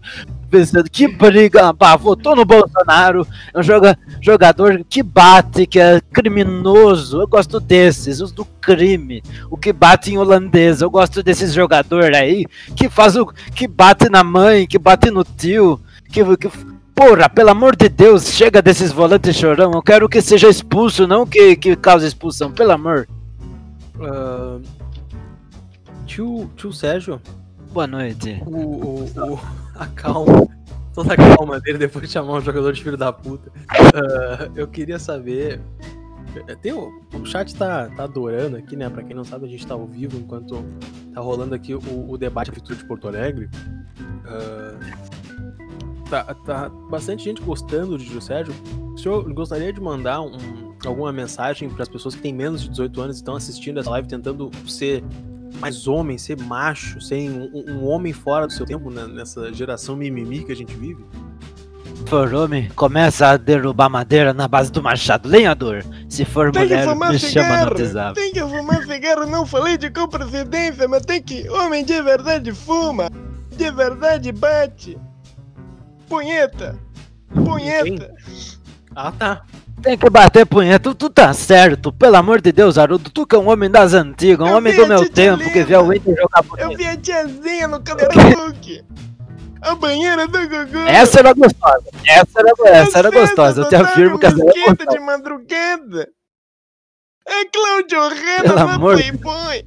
[SPEAKER 3] vencedor, que briga, pá, votou no Bolsonaro, é um joga, jogador que bate, que é criminoso, eu gosto desses, os do crime, o que bate em holandês, eu gosto desses jogador aí, que faz o, que bate na mãe, que bate no tio, que, que Porra, pelo amor de Deus, chega desses volantes chorão. Eu quero que seja expulso, não que, que cause expulsão, pelo amor.
[SPEAKER 1] Ah, tio, tio Sérgio,
[SPEAKER 3] Boa noite.
[SPEAKER 1] o, o, o- a calma, toda a calma dele depois de chamar um jogador de filho da puta. Ah, eu queria saber. Tem o, o chat tá, tá adorando aqui, né? Pra quem não sabe, a gente tá ao vivo enquanto tá rolando aqui o, o debate Atitude de Porto Alegre. Ah, tá, tá bastante gente gostando de Sérgio. O senhor gostaria de mandar um- alguma mensagem para as pessoas que têm menos de 18 anos e estão assistindo essa live tentando ser mais homem, ser macho, ser um, um homem fora do seu tempo né, nessa geração mimimi que a gente vive?
[SPEAKER 3] Se for homem, começa a derrubar madeira na base do machado. Lenhador, se for
[SPEAKER 4] Tem
[SPEAKER 3] mulher, me chama no
[SPEAKER 4] cigarro.
[SPEAKER 3] WhatsApp.
[SPEAKER 4] Tem que fumar cigarro. Não falei de co-presidência, mas tem que. Homem de verdade fuma. De verdade bate. Punheta. Punheta.
[SPEAKER 1] Ah, tá.
[SPEAKER 3] Tem que bater punheta, tu, tu tá certo. Pelo amor de Deus, Haroldo, tu que é um homem das antigas, um
[SPEAKER 4] Eu
[SPEAKER 3] homem do meu tempo, que vê o Inter jogar
[SPEAKER 4] Eu
[SPEAKER 3] bonito.
[SPEAKER 4] vi a tiazinha no Cadeirauque. A banheira do Gugu.
[SPEAKER 3] Essa era gostosa, essa era, essa era gostosa. Eu te afirmo que essa era gostosa.
[SPEAKER 4] de madrugada. É Cláudio
[SPEAKER 3] Pelo
[SPEAKER 4] Rena da
[SPEAKER 3] amor
[SPEAKER 4] Playboy.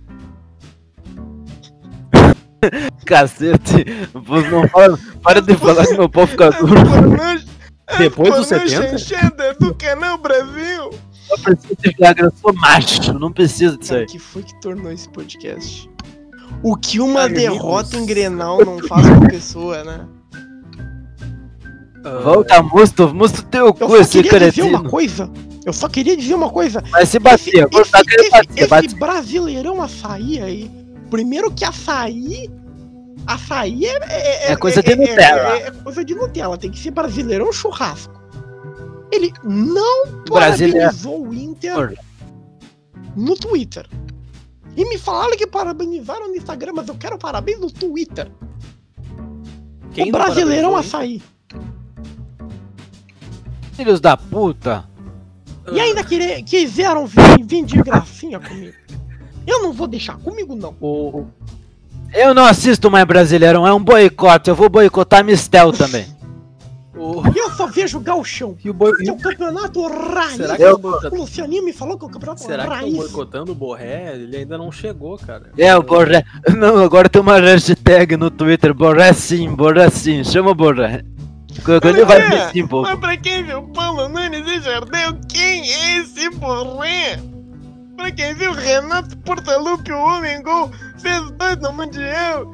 [SPEAKER 3] Cacete, não fala, para de falar que meu pau fica duro.
[SPEAKER 1] Depois dos
[SPEAKER 4] pornô
[SPEAKER 1] 70?
[SPEAKER 4] chanchada do Canal Brasil.
[SPEAKER 3] Eu preciso de Viagra, eu sou macho, não preciso disso aí.
[SPEAKER 4] O que foi que tornou esse podcast? O que uma
[SPEAKER 1] Amigos.
[SPEAKER 4] derrota em Grenal não faz com a pessoa, né?
[SPEAKER 1] Ah,
[SPEAKER 3] Volta, Musto, Musto teu
[SPEAKER 4] Eu
[SPEAKER 3] cu,
[SPEAKER 4] só
[SPEAKER 3] esse
[SPEAKER 4] queria dizer uma
[SPEAKER 3] cretino.
[SPEAKER 4] coisa. Eu só queria dizer uma coisa.
[SPEAKER 3] Vai se bater, vou
[SPEAKER 4] esse,
[SPEAKER 3] aquele
[SPEAKER 4] esse-
[SPEAKER 3] bater,
[SPEAKER 4] esse
[SPEAKER 3] bate.
[SPEAKER 4] brasileirão açaí aí. Primeiro que açaí. Açaí é. É,
[SPEAKER 3] É coisa de Nutella.
[SPEAKER 4] É, é coisa de Nutella. Tem que ser brasileirão churrasco. Ele não parabenizou o Inter no Twitter. E me falaram que parabenizaram no Instagram, mas eu quero parabéns no Twitter.
[SPEAKER 1] quem
[SPEAKER 4] o brasileirão açaí.
[SPEAKER 3] Filhos da puta.
[SPEAKER 4] E ainda querer, quiseram vir, vir de gracinha comigo. Eu não vou deixar comigo, não.
[SPEAKER 1] O,
[SPEAKER 3] Eu não assisto mais Brasileirão, é um boicote. Eu vou boicotar Mistel também.
[SPEAKER 1] o,
[SPEAKER 4] E eu só vejo galchão.
[SPEAKER 1] e o boi,
[SPEAKER 4] Que é o campeonato raiz.
[SPEAKER 1] será que
[SPEAKER 3] Eu-
[SPEAKER 4] O Lucianinho me falou que é o campeonato
[SPEAKER 1] será que estão
[SPEAKER 4] raiz.
[SPEAKER 1] boicotando o Borré? Ele ainda não chegou, cara.
[SPEAKER 3] É, o Borré. Não, agora tem uma hashtag no Twitter. Borré sim, Borré sim. Chama o Borré. Quando ele vai vir sim, pô.
[SPEAKER 4] Mas pra quem viu Paulo Nunes e Jardel, quem é esse Borré? Pra quem viu Renato Portaluppi, o homem gol, fez dois no Mundial.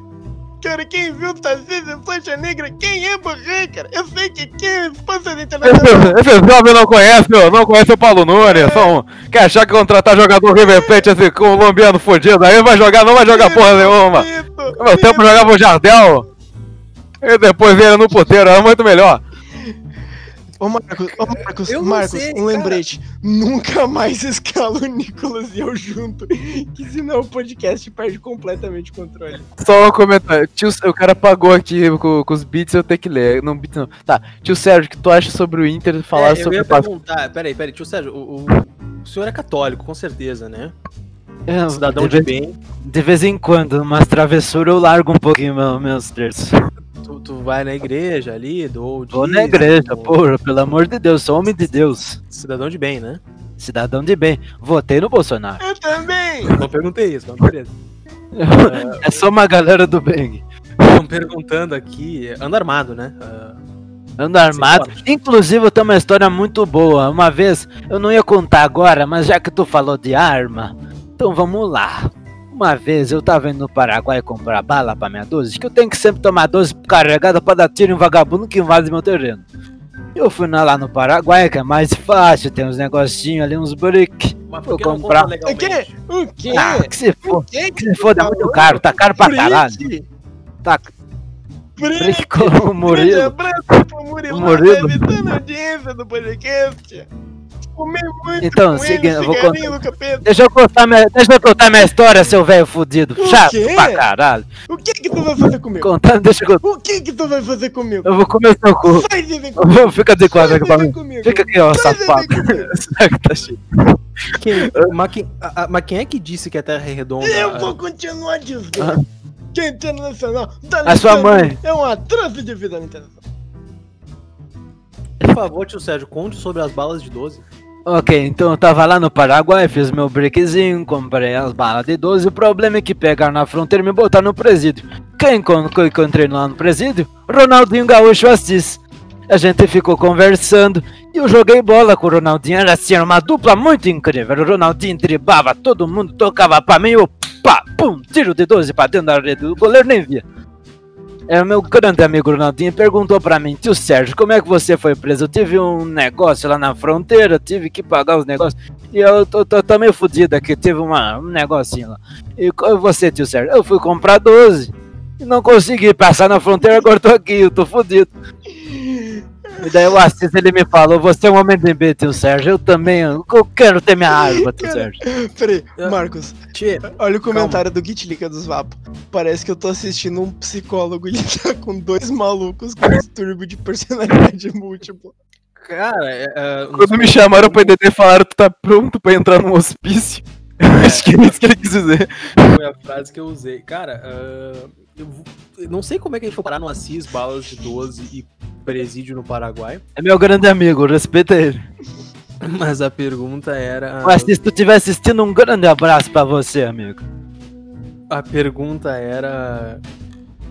[SPEAKER 4] Cara, quem viu Tarcísio Flecha Negra, quem é Borré, cara? Eu sei que quem é esposa de internacional.
[SPEAKER 2] Esse jovem não conhece, não conhece o Paulo Nunes. São, quer achar que contratar jogador River Plate esse colombiano fudido aí vai jogar, não vai jogar porra nenhuma. Meu tempo jogava o Jardel. E depois veio no puteiro, era muito melhor.
[SPEAKER 4] Ô Marcos, ô Marcos,
[SPEAKER 1] Eu
[SPEAKER 4] Marcos,
[SPEAKER 1] sei,
[SPEAKER 4] um
[SPEAKER 1] cara.
[SPEAKER 4] lembrete. Nunca mais escala o Nicolas e eu junto. Que senão o podcast perde completamente o controle.
[SPEAKER 2] Só um comentário. Tio, o cara pagou aqui com, com os beats, eu tenho que ler. Não, beats não. Tá, tio Sérgio, o que tu acha sobre o Inter falar
[SPEAKER 1] É, eu
[SPEAKER 2] sobre
[SPEAKER 1] ia
[SPEAKER 2] o passo?
[SPEAKER 1] perguntar, peraí, peraí, tio Sérgio, o, o, o senhor é católico, com certeza, né?
[SPEAKER 3] É,
[SPEAKER 1] Cidadão
[SPEAKER 3] de,
[SPEAKER 1] de
[SPEAKER 3] vez,
[SPEAKER 1] bem.
[SPEAKER 3] de vez em quando, umas travessuras eu largo um pouquinho meu- meus terços.
[SPEAKER 1] Tu, tu vai na igreja ali, do
[SPEAKER 3] Vou na igreja, porra, pelo amor de Deus, sou homem de Deus.
[SPEAKER 1] Cidadão de bem, né?
[SPEAKER 3] Cidadão de bem. Votei no Bolsonaro.
[SPEAKER 4] Eu também!
[SPEAKER 1] Eu não perguntei isso, mas beleza.
[SPEAKER 3] É só uma galera do bem.
[SPEAKER 1] Estão perguntando aqui, anda armado, né? Ah,
[SPEAKER 3] Ando armado. Inclusive, eu tenho uma história muito boa. Uma vez, eu não ia contar agora, mas já que tu falou de arma, então vamos lá. Uma vez eu tava indo no Paraguai comprar bala pra minha 12, que eu tenho que sempre tomar 12 carregada pra dar tiro em vagabundo que invade meu terreno. Eu fui na- lá no Paraguai, que é mais fácil, tem uns negocinhos ali, uns brick.
[SPEAKER 1] Mas
[SPEAKER 3] Vou
[SPEAKER 1] por que não
[SPEAKER 3] comprar.
[SPEAKER 1] compra
[SPEAKER 4] O quê? O quê?
[SPEAKER 3] Ah, que se for,
[SPEAKER 4] O quê?
[SPEAKER 3] que se foda, é muito caro, tá caro pra caralho. Tá,
[SPEAKER 4] Brick?
[SPEAKER 3] com o Murilo.
[SPEAKER 4] abraço pro Murilo,
[SPEAKER 3] O Murilo.
[SPEAKER 4] tá evitando a audiência do podcast.
[SPEAKER 3] Então,
[SPEAKER 4] ele,
[SPEAKER 3] eu vou
[SPEAKER 4] capeta.
[SPEAKER 3] Deixa eu contar minha, deixa eu contar minha história, seu velho fudido.
[SPEAKER 4] O
[SPEAKER 3] Chato
[SPEAKER 4] quê?
[SPEAKER 3] pra caralho.
[SPEAKER 4] O que que tu vai fazer comigo?
[SPEAKER 3] Contando, deixa eu contar.
[SPEAKER 4] O que que tu vai fazer comigo?
[SPEAKER 3] Eu vou comer seu cu.
[SPEAKER 4] Sai de vem comigo.
[SPEAKER 3] Fica de quadro
[SPEAKER 4] Sai
[SPEAKER 3] aqui pra mim.
[SPEAKER 4] comigo.
[SPEAKER 3] Fica aqui, ó,
[SPEAKER 4] Sai
[SPEAKER 3] safado. tá cheio?
[SPEAKER 1] Quem, mas, quem, a- a- mas quem é que disse que a Terra é redonda?
[SPEAKER 4] Eu vou continuar dizendo que a internacional da
[SPEAKER 3] A sua mãe.
[SPEAKER 4] é uma troça de vida na internacional.
[SPEAKER 1] Por favor, tio Sérgio, conte sobre as balas de 12.
[SPEAKER 3] Ok, então eu tava lá no Paraguai, fiz meu breakzinho, comprei as balas de 12. O problema é que pegaram na fronteira e me botaram no presídio. Quem que eu encontrei lá no presídio? Ronaldinho Gaúcho Assis. A gente ficou conversando e eu joguei bola com o Ronaldinho. Era assim, era uma dupla muito incrível. O Ronaldinho driblava todo mundo, tocava pra mim, eu pá, pum, tiro de 12 pra dentro da rede. O goleiro nem via. É, meu grande amigo Ronaldinho perguntou pra mim, tio Sérgio, como é que você foi preso? Eu tive um negócio lá na fronteira, tive que pagar os negócios. E eu tô, tô, tô meio fudido aqui, tive uma, um negocinho lá. E você, tio Sérgio? Eu fui comprar 12. E não consegui passar na fronteira, agora tô aqui, eu tô fudido. E daí o Assis, ele me falou, você é um homem de bem, tio Sérgio. Eu também, eu quero ter minha arma, tio
[SPEAKER 4] Cara,
[SPEAKER 3] Sérgio.
[SPEAKER 4] Peraí, Marcos,
[SPEAKER 1] Tchê,
[SPEAKER 4] olha o comentário do Gitlica dos Vapo. Parece que eu tô assistindo um psicólogo e ele tá com dois malucos com distúrbio de personalidade múltipla.
[SPEAKER 1] cara, é, é,
[SPEAKER 6] Quando me chamaram pra EDT falaram tu tá pronto pra entrar num hospício. Acho que é isso que ele quis dizer.
[SPEAKER 1] foi a frase que eu usei. Cara, ah, eu, eu não sei como é que a gente foi parar no Assis, balas de 12 e presídio no Paraguai,
[SPEAKER 3] É meu grande amigo, respeita ele.
[SPEAKER 1] mas a pergunta era.
[SPEAKER 3] Mas se tu estiver assistindo, um grande abraço pra você, amigo.
[SPEAKER 1] A pergunta era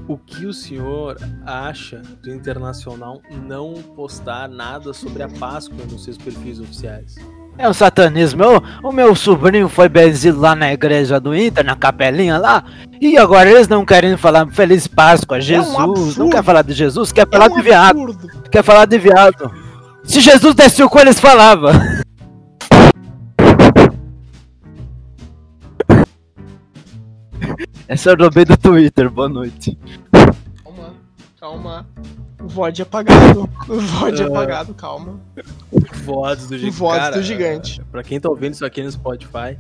[SPEAKER 1] o que o senhor acha do Internacional não postar nada sobre a Páscoa nos seus perfis oficiais?
[SPEAKER 3] É o satanismo. O, o meu sobrinho foi benzido lá na igreja do Inter, na capelinha lá. E agora eles não querem falar Feliz Páscoa, Jesus. não
[SPEAKER 4] absurdo.
[SPEAKER 3] quer falar de Jesus, quer
[SPEAKER 4] É
[SPEAKER 3] falar
[SPEAKER 4] um
[SPEAKER 3] de viado.
[SPEAKER 4] absurdo.
[SPEAKER 3] Quer falar de viado. Se Jesus desse o cu, eles falavam. Essa eu roubei do Twitter, boa noite.
[SPEAKER 4] Calma. VOD apagado. VOD apagado, calma.
[SPEAKER 1] Voz do gigante. Cara,
[SPEAKER 4] do gigante.
[SPEAKER 1] Pra quem tá ouvindo isso aqui no Spotify,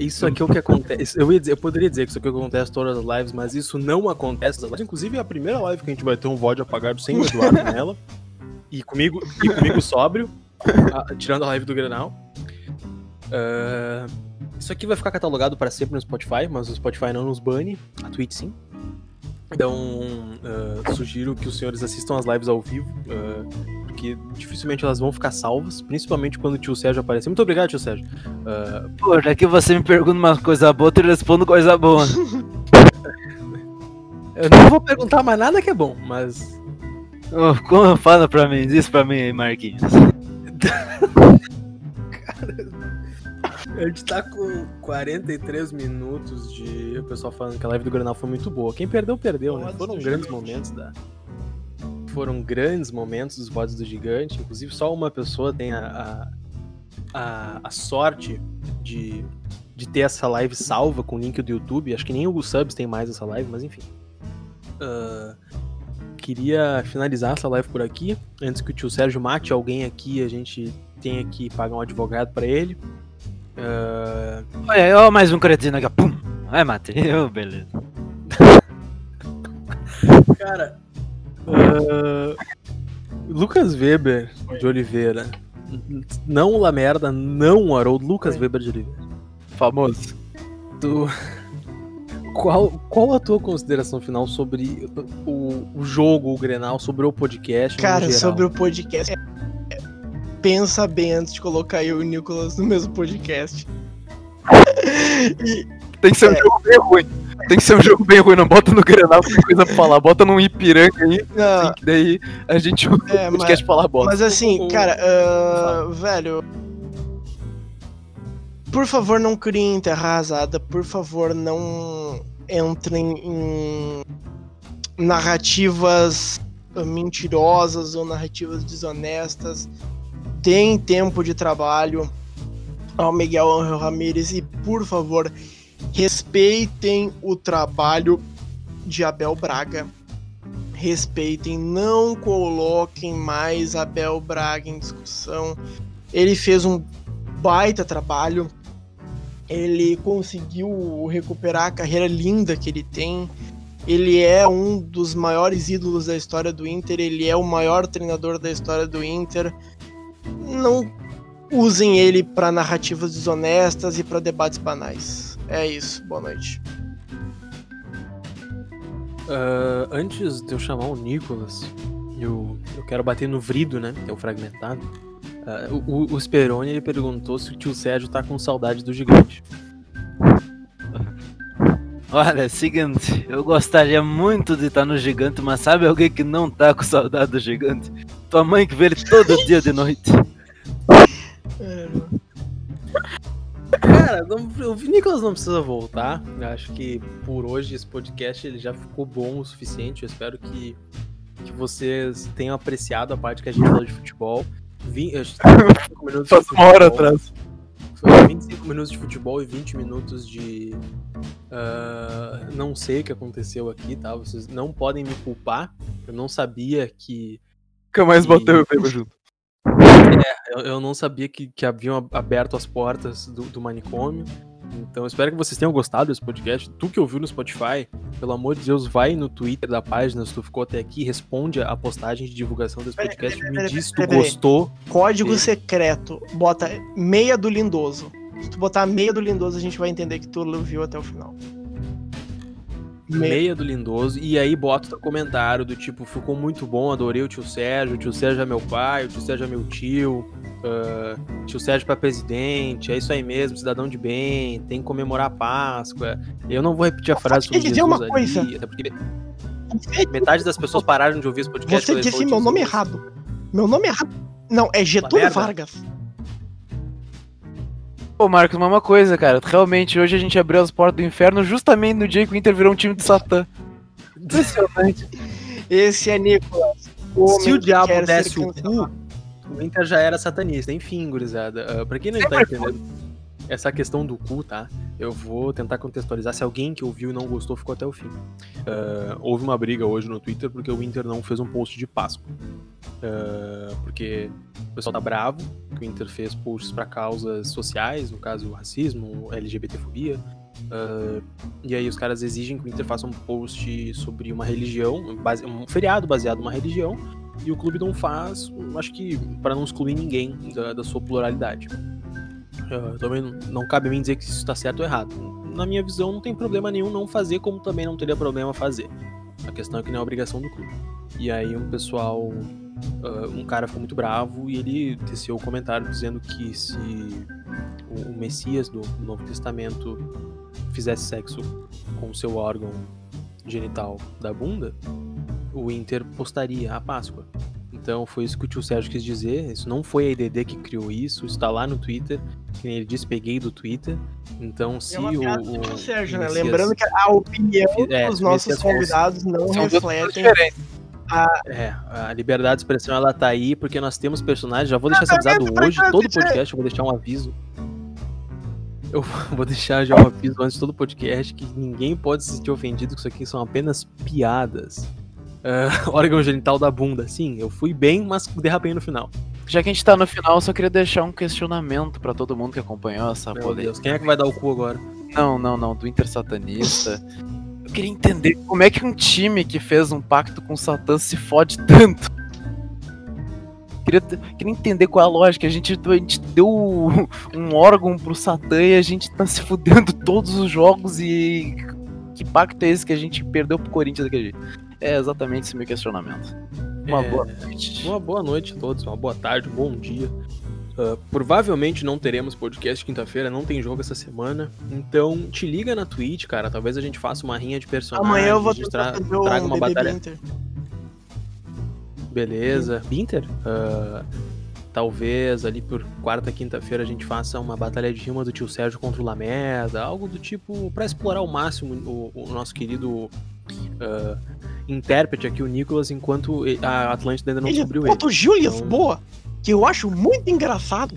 [SPEAKER 1] isso aqui é o que acontece. Eu, ia dizer, eu poderia dizer que isso aqui é o que acontece todas as lives, mas isso não acontece. nas lives. Inclusive, é a primeira live que a gente vai ter um VOD apagado sem o Eduardo nela. E comigo, e comigo sóbrio, a- tirando a live do Grenal. Ah, isso aqui vai ficar catalogado para sempre no Spotify, mas o Spotify não nos bane, a Twitch sim. Então, ah, sugiro que os senhores assistam as lives ao vivo, ah, porque dificilmente elas vão ficar salvas, principalmente quando o tio Sérgio aparecer. Muito obrigado, tio Sérgio. Ah,
[SPEAKER 3] Porra, aqui você me pergunta uma coisa boa, eu respondo coisa boa.
[SPEAKER 1] eu não vou perguntar mais nada que é bom, mas
[SPEAKER 3] Ô, como fala pra mim, diz pra mim aí, Marquinhos.
[SPEAKER 1] A gente tá com 43 minutos de o pessoal falando que a live do Granal foi muito boa. Quem perdeu, perdeu, né? Foram grandes momentos da. Foram grandes momentos dos votos do gigante. Inclusive, só uma pessoa tem a, a, a, a sorte de, de ter essa live salva com o link do YouTube. Acho que nem o Subs tem mais essa live, mas enfim. Ah, queria finalizar essa live por aqui. Antes que o tio Sérgio mate alguém aqui, a gente tenha que pagar um advogado pra ele. Ah,
[SPEAKER 3] Olha mais um cretino aqui, ó. Pum. Ai, matei. Ô, beleza.
[SPEAKER 1] Cara, ah, Lucas Weber de Oliveira. Não o Lamerda, não o Haroldo, Lucas Weber de Oliveira.
[SPEAKER 6] Famoso.
[SPEAKER 1] Tu... Qual, qual a tua consideração final sobre o, o jogo, o Grenal, sobre o podcast? no
[SPEAKER 4] Cara,
[SPEAKER 1] geral?
[SPEAKER 4] sobre o podcast. Pensa bem antes de colocar eu e o Nicolas no mesmo podcast. E-
[SPEAKER 6] Tem que ser um
[SPEAKER 4] É.
[SPEAKER 6] jogo bem ruim. Tem que ser um jogo bem ruim, não bota no Grenal que tem coisa pra falar. Bota num Ipiranga aí, que daí a gente
[SPEAKER 4] é, mas,
[SPEAKER 6] podcast falar bosta.
[SPEAKER 4] mas assim, cara, ah, velho. Por favor, não criem terra arrasada. Por favor, não entrem em narrativas mentirosas ou narrativas desonestas. Deem tempo de trabalho ao Miguel Angel Ramírez e, por favor, respeitem o trabalho de Abel Braga. Respeitem, não coloquem mais Abel Braga em discussão. Ele fez um baita trabalho. Ele conseguiu recuperar a carreira linda que ele tem. Ele é um dos maiores ídolos da história do Inter. Ele é o maior treinador da história do Inter. Não usem ele para narrativas desonestas e para debates banais. É isso. Boa noite.
[SPEAKER 1] Uh, antes de eu chamar o Nicolas, eu, eu quero bater no Vrido, né? Que é o fragmentado. Uh, o, o Speroni ele perguntou se o tio Sérgio tá com saudade do gigante.
[SPEAKER 3] Olha, seguinte, eu gostaria muito de estar no gigante, mas sabe alguém que não tá com saudade do gigante? Tua mãe que vê ele todo dia de noite.
[SPEAKER 1] Cara, não, o Nicolas não precisa voltar. Eu acho que por hoje esse podcast ele já ficou bom o suficiente. Eu espero que, que vocês tenham apreciado a parte que a gente falou de futebol. Vim, eu, 25 minutos
[SPEAKER 6] Só uma hora atrás.
[SPEAKER 1] Foi 25 minutos de futebol e 20 minutos de. Uh, não sei o que aconteceu aqui, tá? Vocês não podem me culpar. Eu não sabia que.
[SPEAKER 6] Nunca mais
[SPEAKER 1] E-
[SPEAKER 6] botei o tempo junto.
[SPEAKER 1] Eu, eu não sabia que, que haviam aberto as portas do, do manicômio. Então, espero que vocês tenham gostado desse podcast. Tu que ouviu no Spotify, pelo amor de Deus, vai no Twitter da página, se tu ficou até aqui, responde a postagem de divulgação desse podcast.
[SPEAKER 4] peraí,
[SPEAKER 1] Me
[SPEAKER 4] peraí,
[SPEAKER 1] diz se tu gostou.
[SPEAKER 4] Código secreto. Bota meia do Lindoso. Se tu botar meia do Lindoso, a gente vai entender que tu viu até o final. Meia.
[SPEAKER 1] Do Lindoso. E aí bota o teu comentário do tipo, ficou muito bom, adorei o tio Sérgio, o tio Sérgio é meu pai, o tio Sérgio é meu tio, ah, tio Sérgio pra presidente, é isso aí mesmo, cidadão de bem, tem que comemorar a Páscoa. Eu não vou repetir a frase sobre
[SPEAKER 4] dizer
[SPEAKER 1] Jesus
[SPEAKER 4] uma
[SPEAKER 1] ali,
[SPEAKER 4] coisa.
[SPEAKER 1] até porque metade das pessoas pararam de ouvir esse podcast.
[SPEAKER 4] Você disse meu
[SPEAKER 1] de
[SPEAKER 4] nome
[SPEAKER 1] Jesus.
[SPEAKER 4] errado. Meu nome errado. Não, é Getúlio. Vargas.
[SPEAKER 2] Pô, Marcos, mas uma coisa, cara. Realmente, hoje a gente abriu as portas do inferno justamente no dia que o Inter virou um time de Satã. Impressionante.
[SPEAKER 4] Esse é Nicolas.
[SPEAKER 1] Se o diabo desse o cu, o Inter já era satanista. Enfim, gurizada. ah, pra quem não tá entendendo essa questão do cu, tá? Eu vou tentar contextualizar. Se alguém que ouviu e não gostou, ficou até o fim. Ah, houve uma briga hoje no Twitter porque o Inter não fez um post de Páscoa. Ah, porque o pessoal tá bravo que o Inter fez posts pra causas sociais, no caso racismo, LGBTfobia. Ah, e aí os caras exigem que o Inter faça um post sobre uma religião, um feriado baseado numa religião, e o clube não faz, acho que para não excluir ninguém da, da sua pluralidade. Ah, também não, cabe a mim dizer que isso está certo ou errado. Na minha visão, não tem problema nenhum não fazer, como também não teria problema fazer. A questão é que não é obrigação do clube. E aí um pessoal, ah, um cara ficou muito bravo e ele teceu o comentário dizendo que se o Messias do Novo Testamento fizesse sexo com o seu órgão genital da bunda, o Inter postaria a Páscoa. Então foi isso que o tio Sérgio quis dizer. Isso não foi a IDD que criou isso, está lá no Twitter. Que nem ele disse, peguei do Twitter. Então, se
[SPEAKER 4] É uma
[SPEAKER 1] o. o-
[SPEAKER 4] Sérgio,
[SPEAKER 1] o
[SPEAKER 4] né? Lembrando que a opinião
[SPEAKER 1] É,
[SPEAKER 4] dos nossos convidados não refletem.
[SPEAKER 2] diferentes.
[SPEAKER 1] É, a liberdade de expressão ela tá aí porque nós temos personagens. Já vou deixar isso avisado hoje, todo podcast eu vou deixar um aviso. Eu vou deixar já um aviso antes de todo podcast que ninguém pode se sentir ofendido que isso aqui são apenas piadas. Ah, órgão genital da bunda. Sim, eu fui bem, mas derrapei no final.
[SPEAKER 2] Já que a gente tá no final, eu só queria deixar um questionamento pra todo mundo que acompanhou essa
[SPEAKER 1] Meu
[SPEAKER 2] polêmica.
[SPEAKER 1] Deus, quem é que vai dar o cu agora?
[SPEAKER 2] Não, não, não, do Inter satanista. Eu queria entender como é que um time que fez um pacto com o Satã se fode tanto. Queria, queria entender qual é a lógica. A gente, a gente deu um órgão pro Satã e a gente tá se fudendo todos os jogos e. Que pacto é esse que a gente perdeu pro Corinthians daquele jeito? É exatamente esse meu questionamento. Uma
[SPEAKER 1] É,
[SPEAKER 2] boa noite.
[SPEAKER 1] Uma boa noite a todos, uma boa tarde, um bom dia. Ah, provavelmente não teremos podcast quinta-feira, não tem jogo essa semana. Então te liga na Twitch, cara. Talvez a gente faça uma rinha de personagens.
[SPEAKER 4] Amanhã eu vou
[SPEAKER 1] tra-
[SPEAKER 4] fazer um
[SPEAKER 1] traga uma batalha.
[SPEAKER 4] Inter.
[SPEAKER 1] Beleza. Binter? Ah, talvez ali por quarta, quinta-feira a gente faça uma batalha de rima do tio Sérgio contra o Lameda, algo do tipo pra explorar ao máximo o, o nosso querido ah, intérprete aqui, o Nicolas, enquanto a Atlântida ainda não
[SPEAKER 5] ele
[SPEAKER 1] descobriu
[SPEAKER 5] bota
[SPEAKER 1] ele.
[SPEAKER 5] o Gil
[SPEAKER 1] Então-
[SPEAKER 5] Lisboa, que eu acho muito engraçado,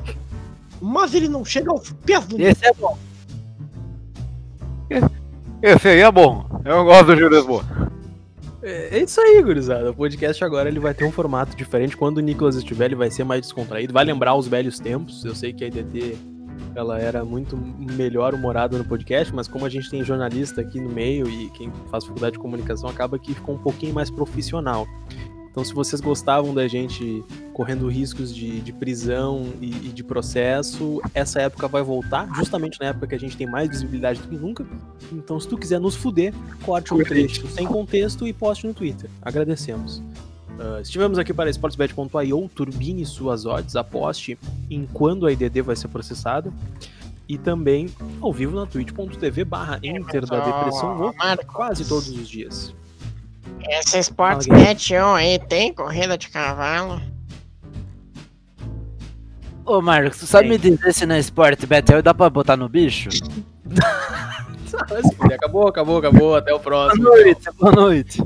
[SPEAKER 5] mas ele não chega aos pés do
[SPEAKER 3] Esse é bom.
[SPEAKER 6] Esse aí é bom. Eu gosto do Gil Lisboa.
[SPEAKER 1] É é isso aí, gurizada. O podcast agora ele vai ter um formato diferente. Quando o Nicolas estiver, ele vai ser mais descontraído. Vai lembrar os velhos tempos. Eu sei que a IDT ela era muito melhor humorada no podcast, mas como a gente tem jornalista aqui no meio e quem faz faculdade de comunicação acaba que ficou um pouquinho mais profissional. Então, se vocês gostavam da gente correndo riscos de, de prisão e, e de processo, essa época vai voltar, justamente na época que a gente tem mais visibilidade do que nunca. Então, se tu quiser nos fuder, corte um trecho sem contexto e poste no Twitter. Agradecemos. Ah, estivemos aqui para sportsbet.io, turbine suas odds, aposte em quando a IDD vai ser processada. E também ao vivo na twitch.tv barra Inter da Depressão quase todos os dias.
[SPEAKER 5] Essa Sportsnet 1 aí tem corrida de cavalo?
[SPEAKER 3] Ô, Marcos, tu sabe me dizer se na Sport Betel dá pra botar no bicho?
[SPEAKER 1] Acabou, acabou, acabou. Até o
[SPEAKER 3] Boa
[SPEAKER 1] próximo.
[SPEAKER 3] noite, boa noite.